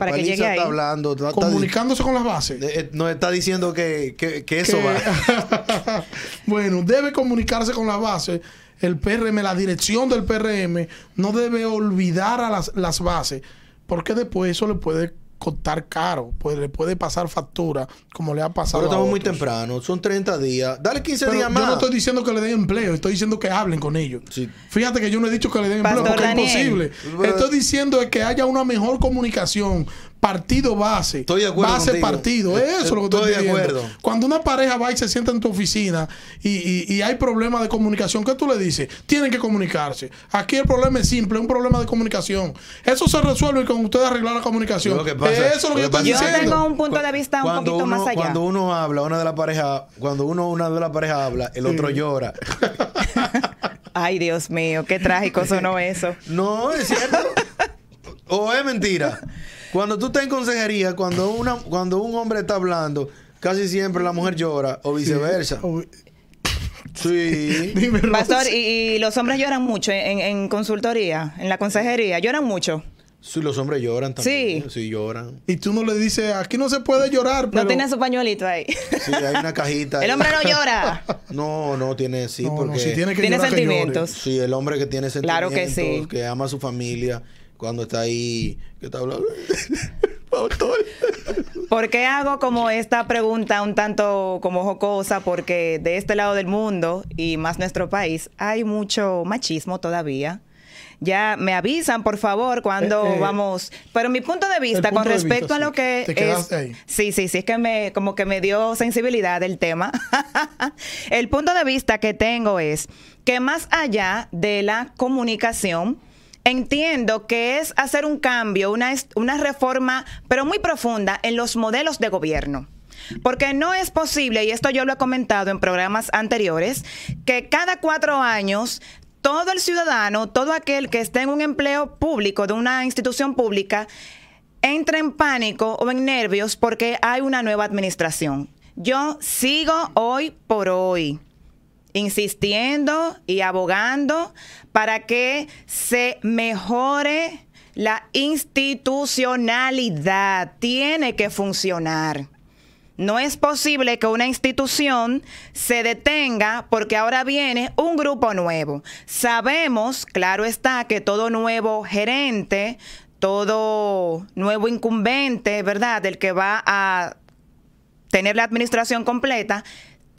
Para que Paliza llegue está ahí. hablando. está- está- Comunicándose con las bases. eh, nos está diciendo que, que- que eso que- va. [LAUGHS] bueno, debe comunicarse con la base. El PRM, la dirección del PRM, no debe olvidar a las, las bases, porque después eso le puede costar caro, pues le puede pasar factura, como le ha pasado Pero a estamos muy temprano. Son 30 días. Dale 15 Pero días yo más. no estoy diciendo que le den empleo, estoy diciendo que hablen con ellos. Sí. Fíjate que yo no he dicho que le den empleo porque Daniel. es imposible. Pero- Estoy diciendo que haya una mejor comunicación. Partido base. Estoy de acuerdo Base contigo. partido. Eso es lo que estoy, Estoy de diciendo. acuerdo. Cuando una pareja va y se sienta en tu oficina y, y- y hay problemas de comunicación, ¿qué tú le dices? Tienen que comunicarse. Aquí el problema es simple, es un problema de comunicación. Eso se resuelve con usted arreglar la comunicación. Lo que pasa- Eso es lo que yo lo que estoy pasa- Yo diciendo. tengo un punto de vista un poquito uno, más allá. Cuando uno habla, una de la pareja, cuando uno una de la pareja habla, el otro llora. Ay, Dios mío, qué trágico sonó eso. [LAUGHS] No, es cierto. O es mentira. Cuando tú estás en consejería, cuando una, cuando un hombre está hablando, casi siempre la mujer llora o viceversa. Sí. [LAUGHS] Dime, Rosa. Pastor, y, y los hombres lloran mucho en, en consultoría, en la consejería, lloran mucho. Sí, los hombres lloran también. Sí. Sí, lloran. Y tú no le dices, aquí no se puede llorar, pero... No tiene su pañuelito ahí. Sí, hay una cajita. [LAUGHS] El hombre no llora. [LAUGHS] No, no tiene, sí, No, no, porque... si tiene que Tiene llorar, que sentimientos. Sí, el hombre que tiene Claro sentimientos, que sí. que ama a su familia, cuando está ahí, que está hablando. [LAUGHS] Pastor. ¿Por qué hago como esta pregunta un tanto como jocosa? Porque de este lado del mundo y más nuestro país hay mucho machismo todavía. Ya me avisan, por favor, cuando Eh, eh, vamos. Pero mi punto de vista punto con respecto vista, a lo sí. que Te es. quedaste ahí. Sí, sí, sí, es que me como que me dio sensibilidad el tema. [LAUGHS] el punto de vista que tengo es que más allá de la comunicación, entiendo que es hacer un cambio, una, una reforma, pero muy profunda en los modelos de gobierno. Porque no es posible, y esto yo lo he comentado en programas anteriores, que cada cuatro años todo el ciudadano, todo aquel que esté en un empleo público de una institución pública, entre en pánico o en nervios porque hay una nueva administración. Yo sigo hoy por hoy insistiendo y abogando para que se mejore la institucionalidad. Tiene que funcionar. No es posible que una institución se detenga porque ahora viene un grupo nuevo. Sabemos, claro está, que todo nuevo gerente, todo nuevo incumbente, ¿verdad? El que va a tener la administración completa,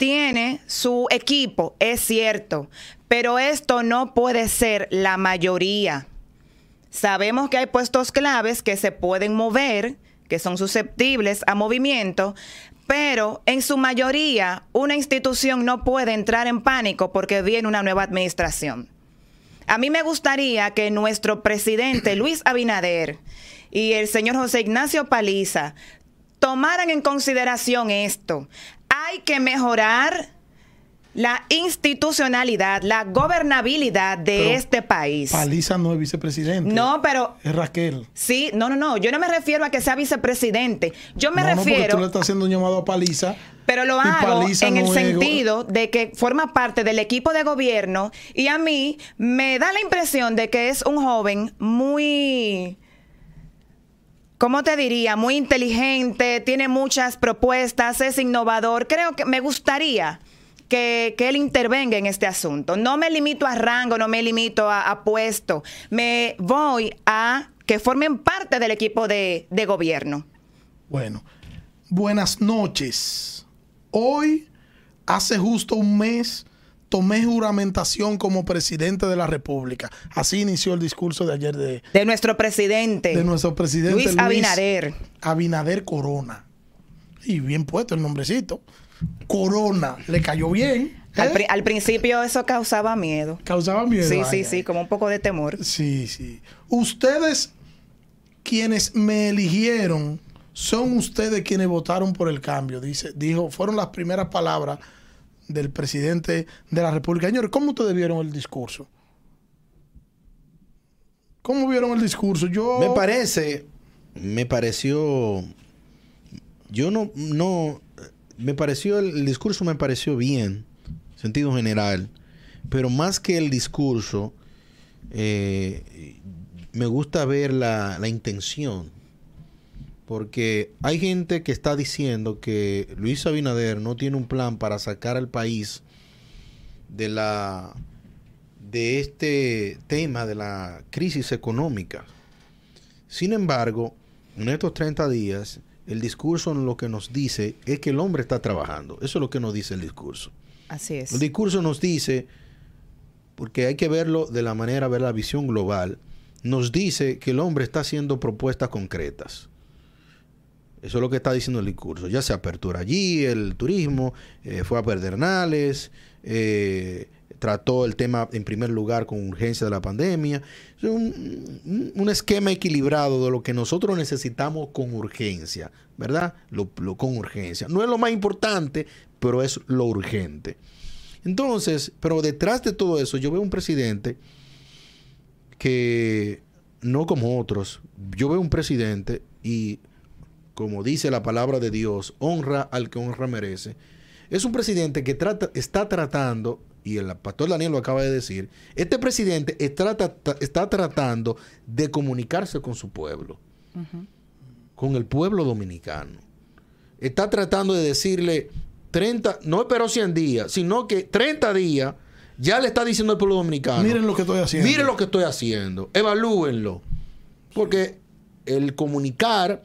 tiene su equipo, es cierto, pero esto no puede ser la mayoría. Sabemos que hay puestos claves que se pueden mover, que son susceptibles a movimiento, pero en su mayoría una institución no puede entrar en pánico porque viene una nueva administración. A mí me gustaría que nuestro presidente [CLEARS THROAT] Luis Abinader y el señor José Ignacio Paliza tomaran en consideración esto. Hay que mejorar la institucionalidad, la gobernabilidad de Pero este país. Paliza no es vicepresidente. No, pero Es Raquel. sí, no, no, no. Yo no me refiero a que sea vicepresidente. Yo me no, no, porque refiero. tú le estás haciendo un llamado a Paliza. Pero lo hago en el no sentido de que forma parte del equipo de gobierno y a mí me da la impresión de que es un joven muy, ¿cómo te diría? Muy inteligente, tiene muchas propuestas, es innovador. Creo que me gustaría que, que él intervenga en este asunto. No me limito a rango, no me limito a, puesto. Me voy a que formen parte del equipo de, de gobierno. Bueno, buenas noches. Hoy, hace justo un mes, tomé juramentación como presidente de la República. Así inició el discurso de ayer de, De nuestro presidente. de nuestro presidente Luis Abinader. Abinader Corona. Y bien puesto el nombrecito. Corona. Le cayó bien. ¿eh? Al, pri- al principio eso causaba miedo. Causaba miedo. Sí, Ay, sí, ay. sí, como un poco de temor. Sí, sí. Ustedes, quienes me eligieron, son ustedes quienes votaron por el cambio. Dice, dijo, fueron las primeras palabras del presidente de la República. Señores, ¿cómo ustedes vieron el discurso? ¿Cómo vieron el discurso? Yo. Me parece me pareció, yo no, no, me pareció, el, el discurso me pareció bien, sentido general, pero más que el discurso, eh, me gusta ver la, la intención. Porque hay gente que está diciendo que Luis Abinader no tiene un plan para sacar al país de la de este tema de la crisis económica. Sin embargo, en estos 30 días, el discurso lo que nos dice es que el hombre está trabajando. Eso es lo que nos dice el discurso. Así es. El discurso nos dice, porque hay que verlo de la manera, ver la visión global, nos dice que el hombre está haciendo propuestas concretas. Eso es lo que está diciendo el discurso. Ya se apertura allí el turismo, eh, fue a Pedernales, eh, trató el tema en primer lugar con urgencia de la pandemia. Es un, un- esquema equilibrado de lo que nosotros necesitamos con urgencia, ¿verdad? Lo- con urgencia. No es lo más importante, pero es lo urgente. Entonces, pero detrás de todo eso, yo veo un presidente que no como otros. Yo veo un presidente y, como dice la palabra de Dios, honra al que honra merece. Es un presidente que trata, está tratando, y el pastor Daniel lo acaba de decir, este presidente está, trata- está tratando de comunicarse con su pueblo, con el pueblo dominicano. Está tratando de decirle 30, no esperó 100 días, sino que 30 días ya le está diciendo al pueblo dominicano. Miren lo que estoy haciendo. Miren lo que estoy haciendo. Evalúenlo. Porque el comunicar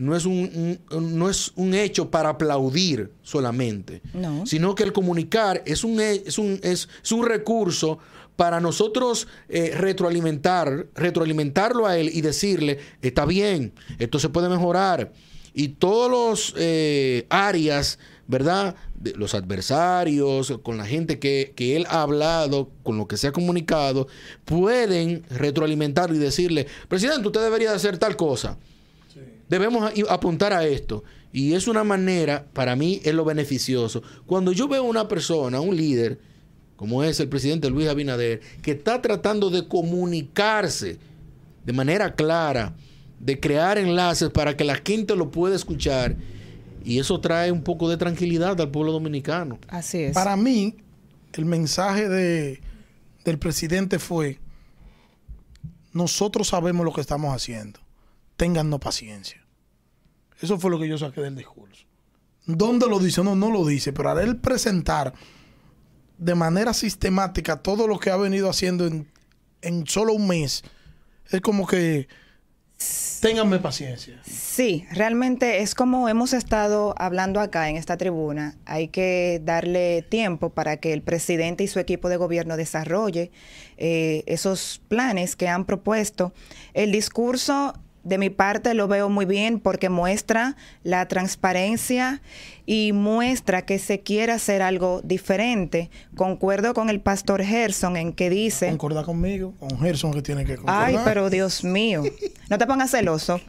no es un, un- no es un hecho para aplaudir solamente. No. Sino que el comunicar es un, es un, es, es un recurso para nosotros eh, retroalimentar, retroalimentarlo a él y decirle, está bien, esto se puede mejorar. Y todos los eh, áreas, ¿verdad? De los adversarios, con la gente que, que él ha hablado, con lo que se ha comunicado, pueden retroalimentarlo y decirle, presidente, usted debería de hacer tal cosa. Debemos apuntar a esto. Y es una manera, para mí, es lo beneficioso. Cuando yo veo una persona, un líder, como es el presidente Luis Abinader, que está tratando de comunicarse de manera clara, de crear enlaces para que la gente lo pueda escuchar, y eso trae un poco de tranquilidad al pueblo dominicano. Así es. Para mí, el mensaje de, del presidente fue, nosotros sabemos lo que estamos haciendo, téngannos paciencia. Eso fue lo que yo saqué del discurso. ¿Dónde lo dice? No, no lo dice, pero al él presentar de manera sistemática todo lo que ha venido haciendo en, en solo un mes, es como que ténganme paciencia. Sí, realmente es como hemos estado hablando acá en esta tribuna. Hay que darle tiempo para que el presidente y su equipo de gobierno desarrolle eh, esos planes que han propuesto. El discurso, de mi parte, lo veo muy bien porque muestra la transparencia y muestra que se quiere hacer algo diferente. Concuerdo con el pastor Gerson en que dice... Concorda conmigo, con Gerson que tiene que concordar. Ay, pero Dios mío. No te pongas celoso.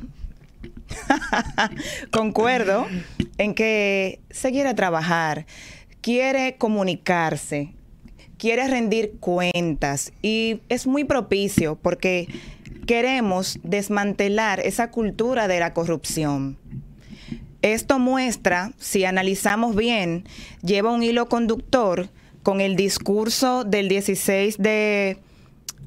[LAUGHS] Concuerdo en que se quiere trabajar, quiere comunicarse, quiere rendir cuentas y es muy propicio porque queremos desmantelar esa cultura de la corrupción. Esto muestra, si analizamos bien, lleva un hilo conductor con el discurso del 16 de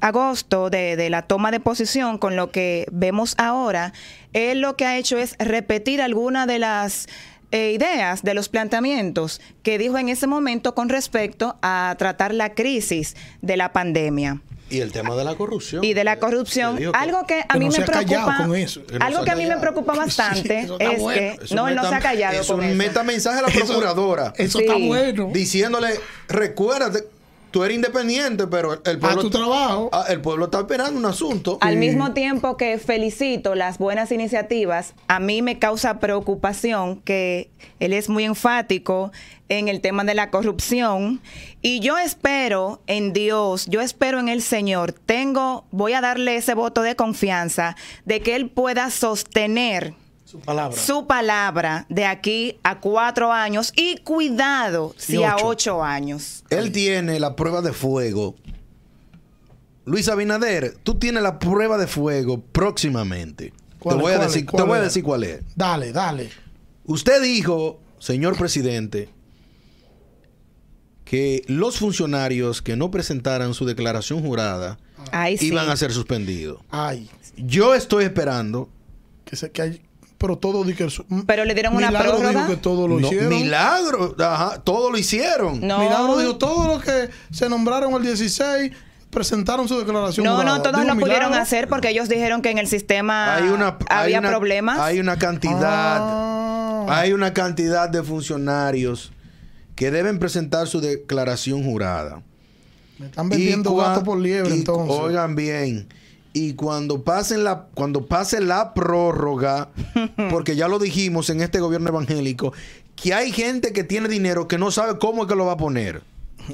agosto de, de la toma de posición, con lo que vemos ahora, él lo que ha hecho es repetir algunas de las eh, ideas, de los planteamientos que dijo en ese momento con respecto a tratar la crisis de la pandemia Y el tema de la corrupción. y de la corrupción. Que Algo que a que mí no me se ha callado preocupa, con eso. Que no algo que a mí me preocupa [LAUGHS] Sí, bastante eso está es bueno. que Eso no, él no se ha callado eso con eso. meta mensaje a la procuradora. Eso Sí. está bueno. diciéndole, recuérdate, tú eres independiente, pero el A pueblo, tu trabajo. El pueblo está esperando un asunto. Al mismo tiempo que felicito las buenas iniciativas, a mí me causa preocupación que él es muy enfático en el tema de la corrupción y yo espero en Dios, yo espero en el Señor, tengo, voy a darle ese voto de confianza de que él pueda sostener Su palabra. su palabra de aquí a cuatro años y cuidado si a ocho. años. Él tiene la prueba de fuego. Luis Abinader, tú tienes la prueba de fuego próximamente. ¿Cuál te es? voy a decir, te ¿Cuál voy a es? decir cuál es. Dale, dale. Usted dijo, señor presidente, que los funcionarios que no presentaran su declaración jurada Ay, sí. iban a ser suspendidos. Ay, Yo estoy esperando. que se que hay, pero todo di que Pero le dieron una Milagro prórroga. dijo que todo lo No, hicieron. milagro, ajá, todo lo hicieron. No. Milagro dijo todos los que se nombraron el 16 presentaron su declaración. No, jurada. no, todos Dijo lo pudieron Milagro. hacer porque ellos dijeron que en el sistema hay una, hay había una- problemas. Hay una cantidad, Ah. hay una cantidad de funcionarios que deben presentar su declaración jurada. Me están vendiendo gato por liebre, y- entonces. Oigan bien. Y cuando pasen la, cuando pase la prórroga, [LAUGHS] porque ya lo dijimos en este gobierno evangélico, que hay gente que tiene dinero que no sabe cómo es que lo va a poner.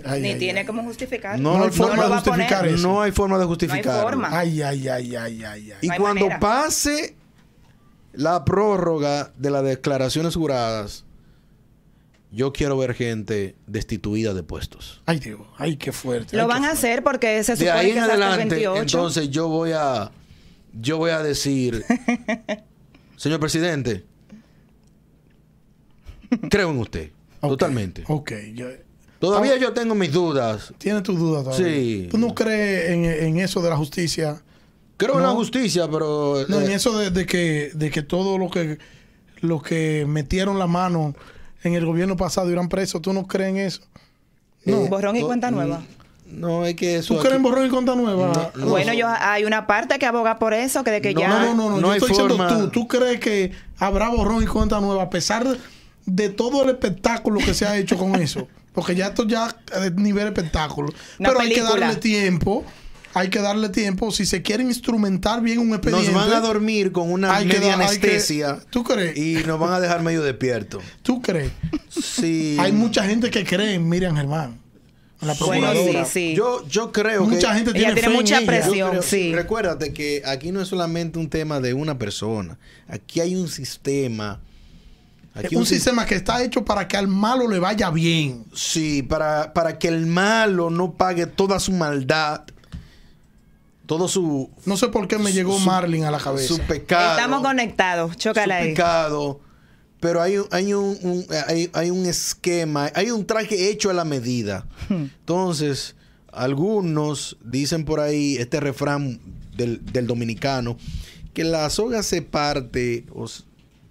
Ay, Ni ay, tiene ay. cómo justificar. No hay forma de justificar eso. No hay forma de No hay justificarlo. forma. Ay, ay, ay, ay, ay, ay. Y No cuando manera. pase la prórroga de las declaraciones juradas, yo quiero ver gente destituida de puestos. Ay, Dios, ay, qué fuerte. Lo ay, van a hacer porque se De supone ahí que en hasta el adelante, 28. entonces yo voy a yo voy a decir, [LAUGHS] señor presidente, creo en usted, totalmente. Ok, yo- Todavía yo tengo mis dudas. Tienes tus dudas todavía. Sí. ¿Tú no crees en, en eso de la justicia? Creo en la justicia, pero No, en eh, eso de, de que, de que todo lo que, lo que metieron la mano en el gobierno pasado irán presos, ¿tú no crees en eso? No. Borrón y cuenta nueva. No, es que eso ¿Tú crees en borrón y cuenta nueva? No, Bueno, yo hay una parte que aboga por eso, que de que No, ya No, no, no, no. No yo estoy diciendo tú. ¿Tú crees que habrá borrón y cuenta nueva a pesar de, todo el espectáculo que se ha hecho con eso? [LAUGHS] Porque ya esto ya es nivel espectáculo. Una Pero hay que darle tiempo. Hay que darle tiempo. Si se quieren instrumentar bien un expediente. nos van a dormir con una hay que media dar- hay que- anestesia ¿Tú crees? y nos van a dejar medio despiertos. [LAUGHS] ¿Tú crees? Sí. Hay mucha gente que cree en Miriam Germán. En la Bueno, procuradora. sí, sí. Yo, yo creo Mucha que gente Ella tiene, tiene fe en mucha presión. Creo- sí. Recuérdate que aquí no es solamente un tema de una persona. Aquí hay un sistema. Aquí un sis- sistema que está hecho para que al malo le vaya bien. Sí, para, para que el malo no pague toda su maldad, todo su, No sé por qué me Su- llegó su- Marlin a la cabeza. su pecado. estamos conectados. su Chócala ahí. pecado. Pero hay, un- hay, un, un- hay, hay un esquema, hay un traje hecho a la medida. Entonces, algunos dicen por ahí este refrán del, del dominicano, que la soga se parte o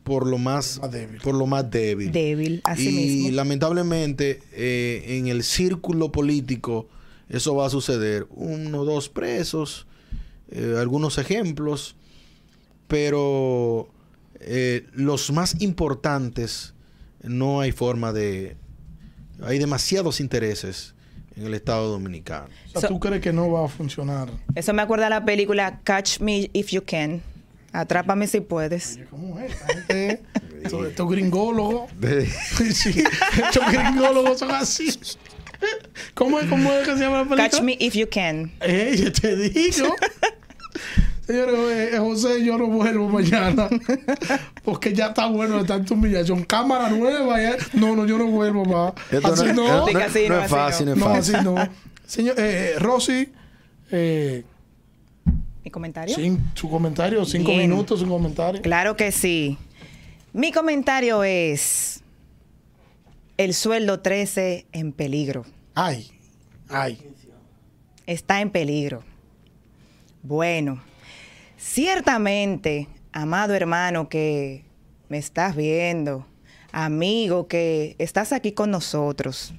por lo más, Más débil. por lo más débil. Débil, así y mismo. lamentablemente eh, en el círculo político eso va a suceder. Uno o dos presos, eh, algunos ejemplos, pero eh, los más importantes no hay forma de... Hay demasiados intereses en el Estado Dominicano. O sea, So- ¿tú crees que no va a funcionar? Eso me acuerda de la película Catch Me If You Can. Atrápame si puedes. Oye, ¿Cómo es? Gente, [LAUGHS] estos, estos gringólogos. [LAUGHS] sí, estos gringólogos son así. ¿Cómo es, ¿Cómo es que se llama la película? Catch Me If You Can. Ey, yo te digo. [LAUGHS] Señores, eh, José, yo no vuelvo mañana. [LAUGHS] Porque ya está bueno de tanta humillación. Cámara nueva. ya. No, no, yo no vuelvo más. Así no. no, así, no, es fácil, no, no. es No, fácil. así no. Señor, eh, Rosy, eh, ¿Mi comentario? sin, su comentario, cinco Bien. minutos, sin comentario. Claro que sí. Mi comentario es el sueldo 13 en peligro. Ay, ay. Está en peligro. Bueno, ciertamente, amado hermano que me estás viendo, amigo que estás aquí con nosotros,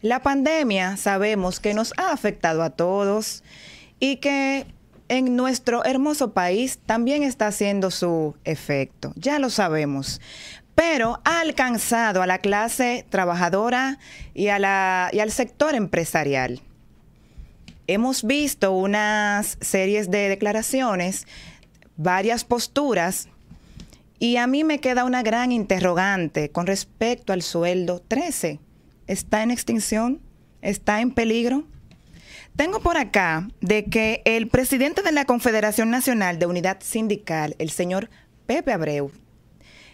la pandemia sabemos que nos ha afectado a todos y que en nuestro hermoso país también está haciendo su efecto. Ya lo sabemos. Pero ha alcanzado a la clase trabajadora y, al sector empresarial hemos visto unas series de declaraciones, varias posturas, y a mí me queda una gran interrogante con respecto al sueldo 13. ¿Está en extinción? ¿Está en peligro? Tengo por acá de que el presidente de la Confederación Nacional de Unidad Sindical, el señor Pepe Abreu,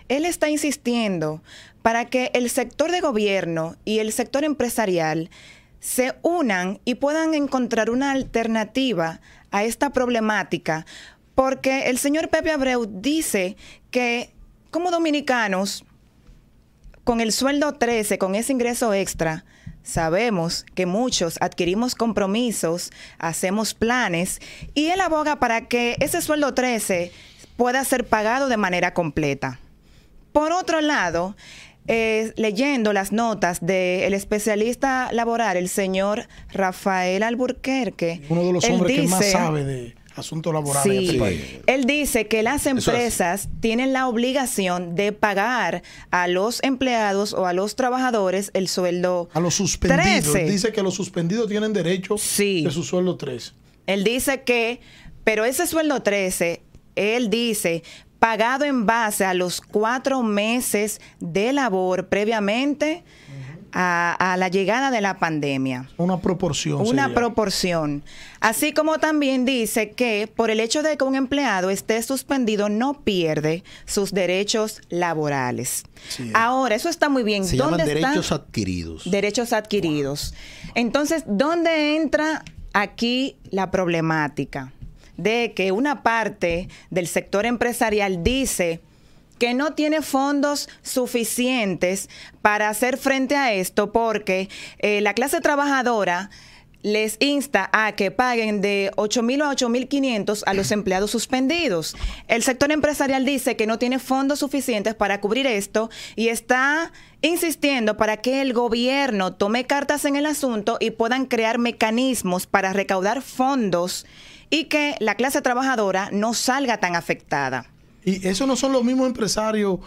él está insistiendo para que el sector de gobierno y el sector empresarial se unan y puedan encontrar una alternativa a esta problemática, Porque el señor Pepe Abreu dice que como dominicanos, con el sueldo 13, con ese ingreso extra, sabemos que muchos adquirimos compromisos, hacemos planes y él aboga para que ese sueldo 13 pueda ser pagado de manera completa. Por otro lado, eh, leyendo las notas del especialista laboral, el señor Rafael Alburquerque. Uno de los hombres que más sabe de asuntos laborales en este país. Él dice que las empresas tienen la obligación de pagar a los empleados o a los trabajadores el sueldo. A los suspendidos. Dice que los suspendidos tienen derecho de su sueldo 13. Él dice que, pero ese sueldo 13, él dice, pagado en base a los cuatro meses de labor previamente a, la llegada de la pandemia. Una proporción. Una proporción. Así como también dice que por el hecho de que un empleado esté suspendido no pierde sus derechos laborales. Ahora, eso está muy bien. Se llaman derechos adquiridos. Derechos adquiridos. Entonces, ¿dónde entra aquí la problemática? De que una parte del sector empresarial dice que no tiene fondos suficientes para hacer frente a esto porque eh, la clase trabajadora les insta a que paguen de 8 mil a 8 mil 500 a los empleados suspendidos. El sector empresarial dice que no tiene fondos suficientes para cubrir esto y está insistiendo para que el gobierno tome cartas en el asunto y puedan crear mecanismos para recaudar fondos y que la clase trabajadora no salga tan afectada. Y eso no son los mismos empresarios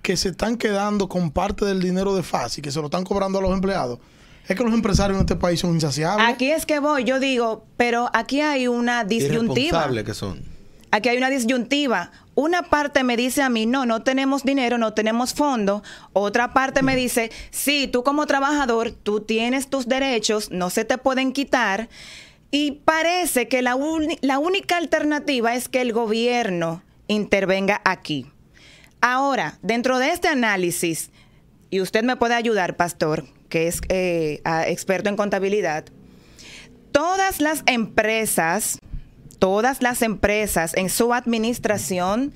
que se están quedando con parte del dinero de FASI, que se lo están cobrando a los empleados. Es que los empresarios en este país son insaciables. Aquí es que voy, yo digo, pero aquí hay una disyuntiva. que son. Aquí hay una disyuntiva. Una parte me dice a mí, no, no tenemos dinero, no tenemos fondo. Otra parte me dice, sí, tú como trabajador, tú tienes tus derechos, no se te pueden quitar. Y parece que la, la única alternativa es que el gobierno intervenga aquí. Ahora, dentro de este análisis, y usted me puede ayudar, pastor, que es eh, experto en contabilidad, todas las empresas, todas las empresas en su administración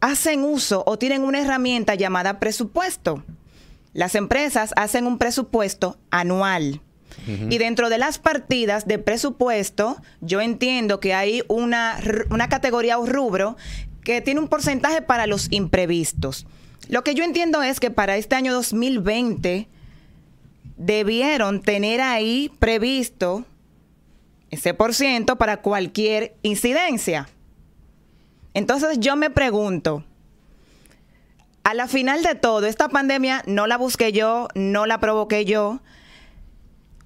hacen uso o tienen una herramienta llamada presupuesto. Las empresas hacen un presupuesto anual. Y dentro de las partidas de presupuesto, yo entiendo que hay una, una categoría o rubro que tiene un porcentaje para los imprevistos. Lo que yo entiendo es que para este año 2020 debieron tener ahí previsto ese por ciento para cualquier incidencia. Entonces yo me pregunto, a la final de todo, esta pandemia no la busqué yo, no la provoqué yo,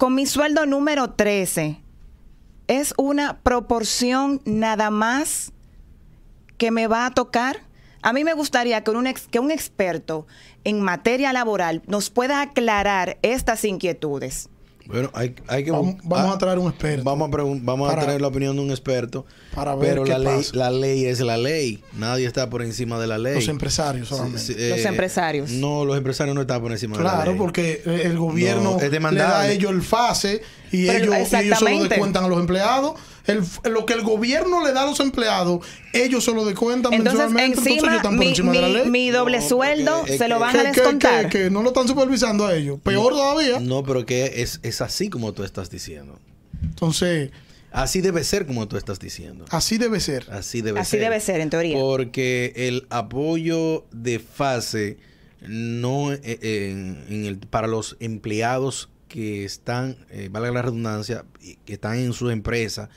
con mi sueldo número 13, es una proporción nada más que me va a tocar. A mí me gustaría que un, que un experto en materia laboral nos pueda aclarar estas inquietudes. Bueno, hay, hay que... Vamos, a, traer un experto. Vamos a, vamos a traer la opinión de un experto. Para ver pero la, ley, la ley es la ley. Nadie está por encima de la ley. Los empresarios solamente. los eh, empresarios. No, los empresarios no están por encima de la ley. Claro, porque el gobierno le da a ellos el FASE y ellos, ellos se lo descuentan a los empleados. El, lo que el gobierno le da a los empleados, ellos se lo descuentan entonces, encima, están por encima de la ley. Mi doble sueldo se lo van a descontar. Que, no lo están supervisando a ellos. Peor todavía. No, pero que es, es así como tú estás diciendo. Entonces... Así debe ser como tú estás diciendo. Así debe ser. Así debe Así debe ser, en teoría. Porque el apoyo de fase no eh, en, el, para los empleados que están, eh, valga la redundancia, que están en su empresa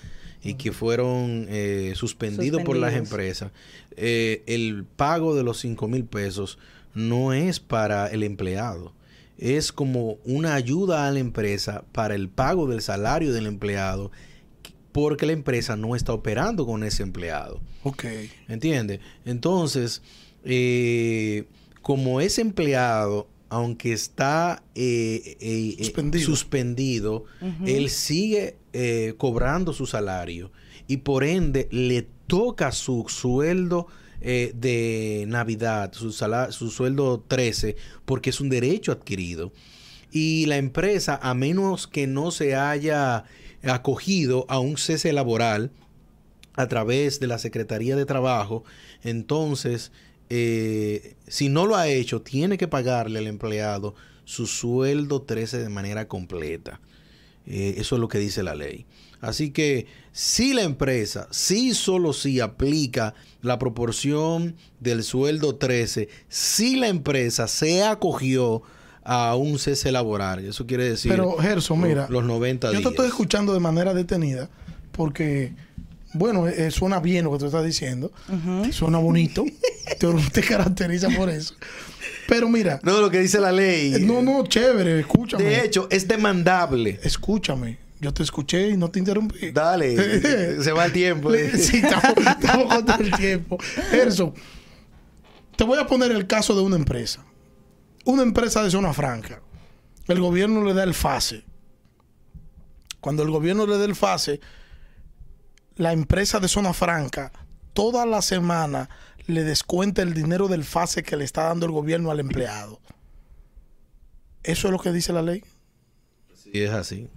y que fueron eh, suspendidos, por las empresas, eh, el pago de los 5 mil pesos no es para el empleado. Es como una ayuda a la empresa para el pago del salario del empleado porque la empresa no está operando con ese empleado. Ok. ¿Entiendes? Entonces, como ese empleado aunque está eh, eh, eh, suspendido, él sigue cobrando su salario y por ende le toca su sueldo de Navidad, su, su sueldo 13, porque es un derecho adquirido. Y la empresa, a menos que no se haya acogido a un cese laboral, a través de la Secretaría de Trabajo, entonces, eh, si no lo ha hecho, tiene que pagarle al empleado su sueldo 13 de manera completa. Eh, eso es lo que dice la ley. Así que si la empresa, sí solo si aplica la proporción del sueldo 13, si la empresa se acogió a un cese laboral, eso quiere decir Pero, Gerson, mira, los 90 yo días. te estoy escuchando de manera detenida porque, bueno, eh, suena bien lo que tú estás diciendo, suena bonito, [LAUGHS] te, te caracteriza por eso. Pero mira, No, lo que dice la ley. eh, no, no, chévere, escúchame. De hecho, es demandable. Escúchame, yo te escuché y no te interrumpí. Dale, [LAUGHS] se va el tiempo. sí, estamos, estamos con todo el tiempo. Gerson, te voy a poner el caso de una empresa. Una empresa de zona franca. El gobierno le da el FASE. Cuando el gobierno le da el FASE, la empresa de zona franca toda la semana le descuenta el dinero del FASE que le está dando el gobierno al empleado. ¿Eso es lo que dice la ley? Sí, es así.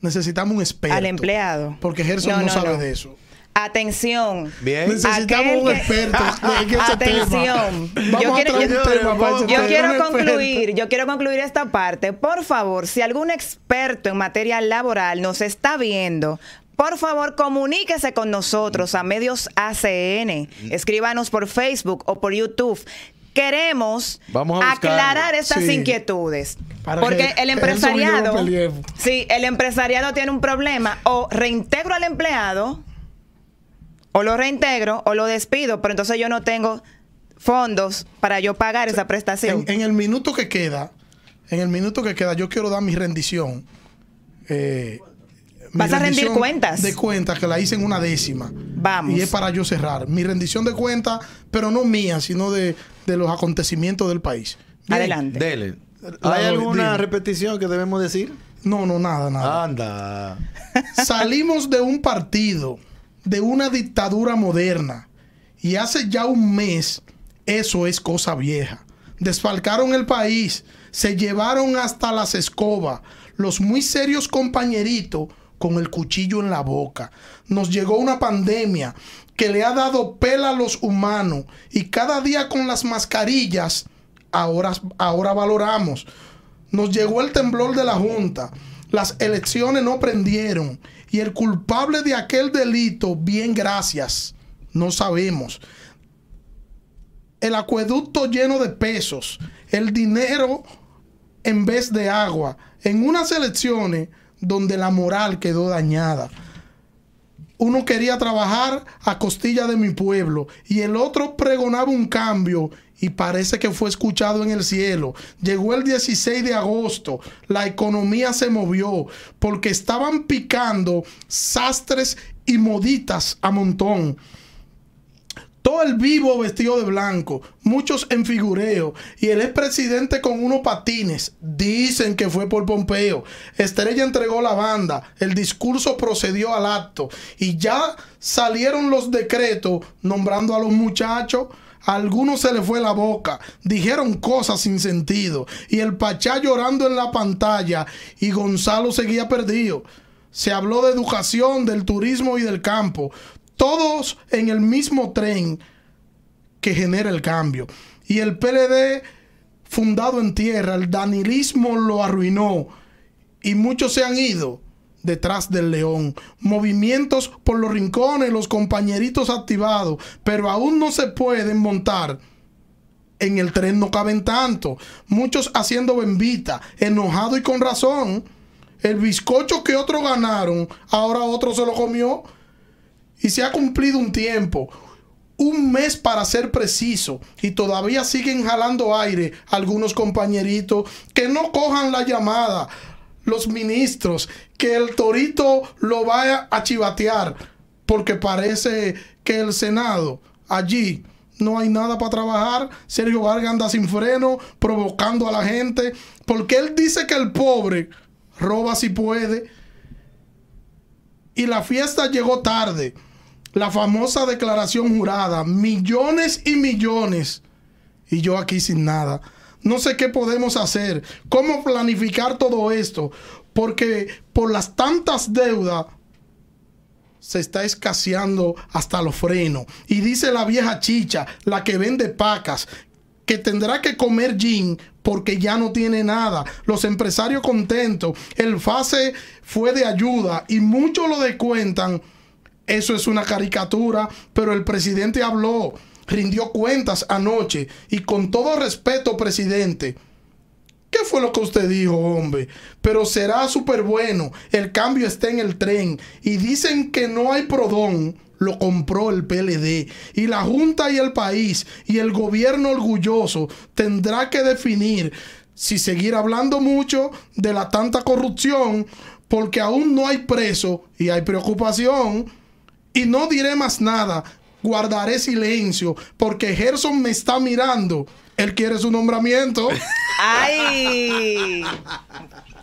Necesitamos un experto. Al empleado. Porque Gerson no, No, no, sabe no. de eso. Atención. Bien. Necesitamos Aquel un que- experto [LAUGHS] en ese Atención. tema. Yo Vamos quiero- yo- Yo quiero concluir, yo quiero concluir esta parte. Por favor, si algún experto en materia laboral nos está viendo, por favor, comuníquese con nosotros a medios ACN. Escríbanos por Facebook o por YouTube. Queremos Vamos a buscarlo. aclarar estas Sí. inquietudes. Para porque que el empresariado, sí, el empresariado tiene un problema. O reintegro al empleado, o lo reintegro, o lo despido, pero entonces yo no tengo fondos para yo pagar esa prestación. En, en el minuto que queda, en el minuto que queda, yo quiero dar mi rendición. eh, Vas a rendir cuentas. De cuentas que la hice en una décima. Vamos. Y es para yo cerrar. Mi rendición de cuentas, pero no mía, sino de, de los acontecimientos del país. Bien. Adelante. Dele. ¿Hay alguna repetición que debemos decir? No, no, nada, nada. Anda. [LAUGHS] Salimos de un partido, de una dictadura moderna, y hace ya un mes eso es cosa vieja. Desfalcaron el país, se llevaron hasta las escobas, los muy serios compañeritos con el cuchillo en la boca. Nos llegó una pandemia que le ha dado pela a los humanos y cada día con las mascarillas, ahora, ahora valoramos. Nos llegó el temblor de la Junta. Las elecciones no prendieron. Y el culpable de aquel delito, bien gracias, no sabemos. El acueducto lleno de pesos. El dinero en vez de agua. En unas elecciones donde la moral quedó dañada. Uno quería trabajar a costilla de mi pueblo y el otro pregonaba un cambio y parece que fue escuchado en el cielo. Llegó el 16 de agosto, la economía se movió porque estaban picando sastres y moditas a montón. Todo el vivo vestido de blanco, muchos en figureo y el expresidente con unos patines. Dicen que fue por Pompeo. Estrella entregó la banda, el discurso procedió al acto y ya salieron los decretos nombrando a los muchachos. A algunos se le fue la boca, dijeron cosas sin sentido y el Pachá llorando en la pantalla y Gonzalo seguía perdido. Se habló de educación, del turismo y del campo todos en el mismo tren que genera el cambio. Y el PLD, fundado en tierra, el danilismo lo arruinó y muchos se han ido detrás del león. Movimientos por los rincones, los compañeritos activados, pero aún no se pueden montar. En el tren no caben tanto. Muchos haciendo bembita, enojado y con razón. El bizcocho que otros ganaron, ahora otro se lo comió y se ha cumplido un tiempo, un mes para ser preciso, y todavía siguen jalando aire algunos compañeritos que no cojan la llamada, los ministros, que el torito lo vaya a chivatear, porque parece que el Senado allí no hay nada para trabajar. Sergio Vargas anda sin freno, provocando a la gente, porque él dice que el pobre roba si puede. Y la fiesta llegó tarde. La famosa declaración jurada. Millones y millones. Y yo aquí sin nada. No sé qué podemos hacer. ¿Cómo planificar todo esto? Porque por las tantas deudas se está escaseando hasta los frenos. Y dice la vieja chicha, la que vende pacas, que tendrá que comer gin porque ya no tiene nada. Los empresarios contentos. El FASE fue de ayuda y muchos lo descuentan. Eso es una caricatura, pero el presidente habló, rindió cuentas anoche y con todo respeto, presidente. ¿Qué fue lo que usted dijo, hombre? Pero será súper bueno. El cambio está en el tren. Y dicen que no hay prodón lo compró el PLD. Y la Junta y el país y el gobierno orgulloso tendrá que definir si seguir hablando mucho de la tanta corrupción, porque aún no hay preso y hay preocupación. Y no diré más nada, guardaré silencio, porque Gerson me está mirando. Él quiere su nombramiento. ¡Ay! [LAUGHS]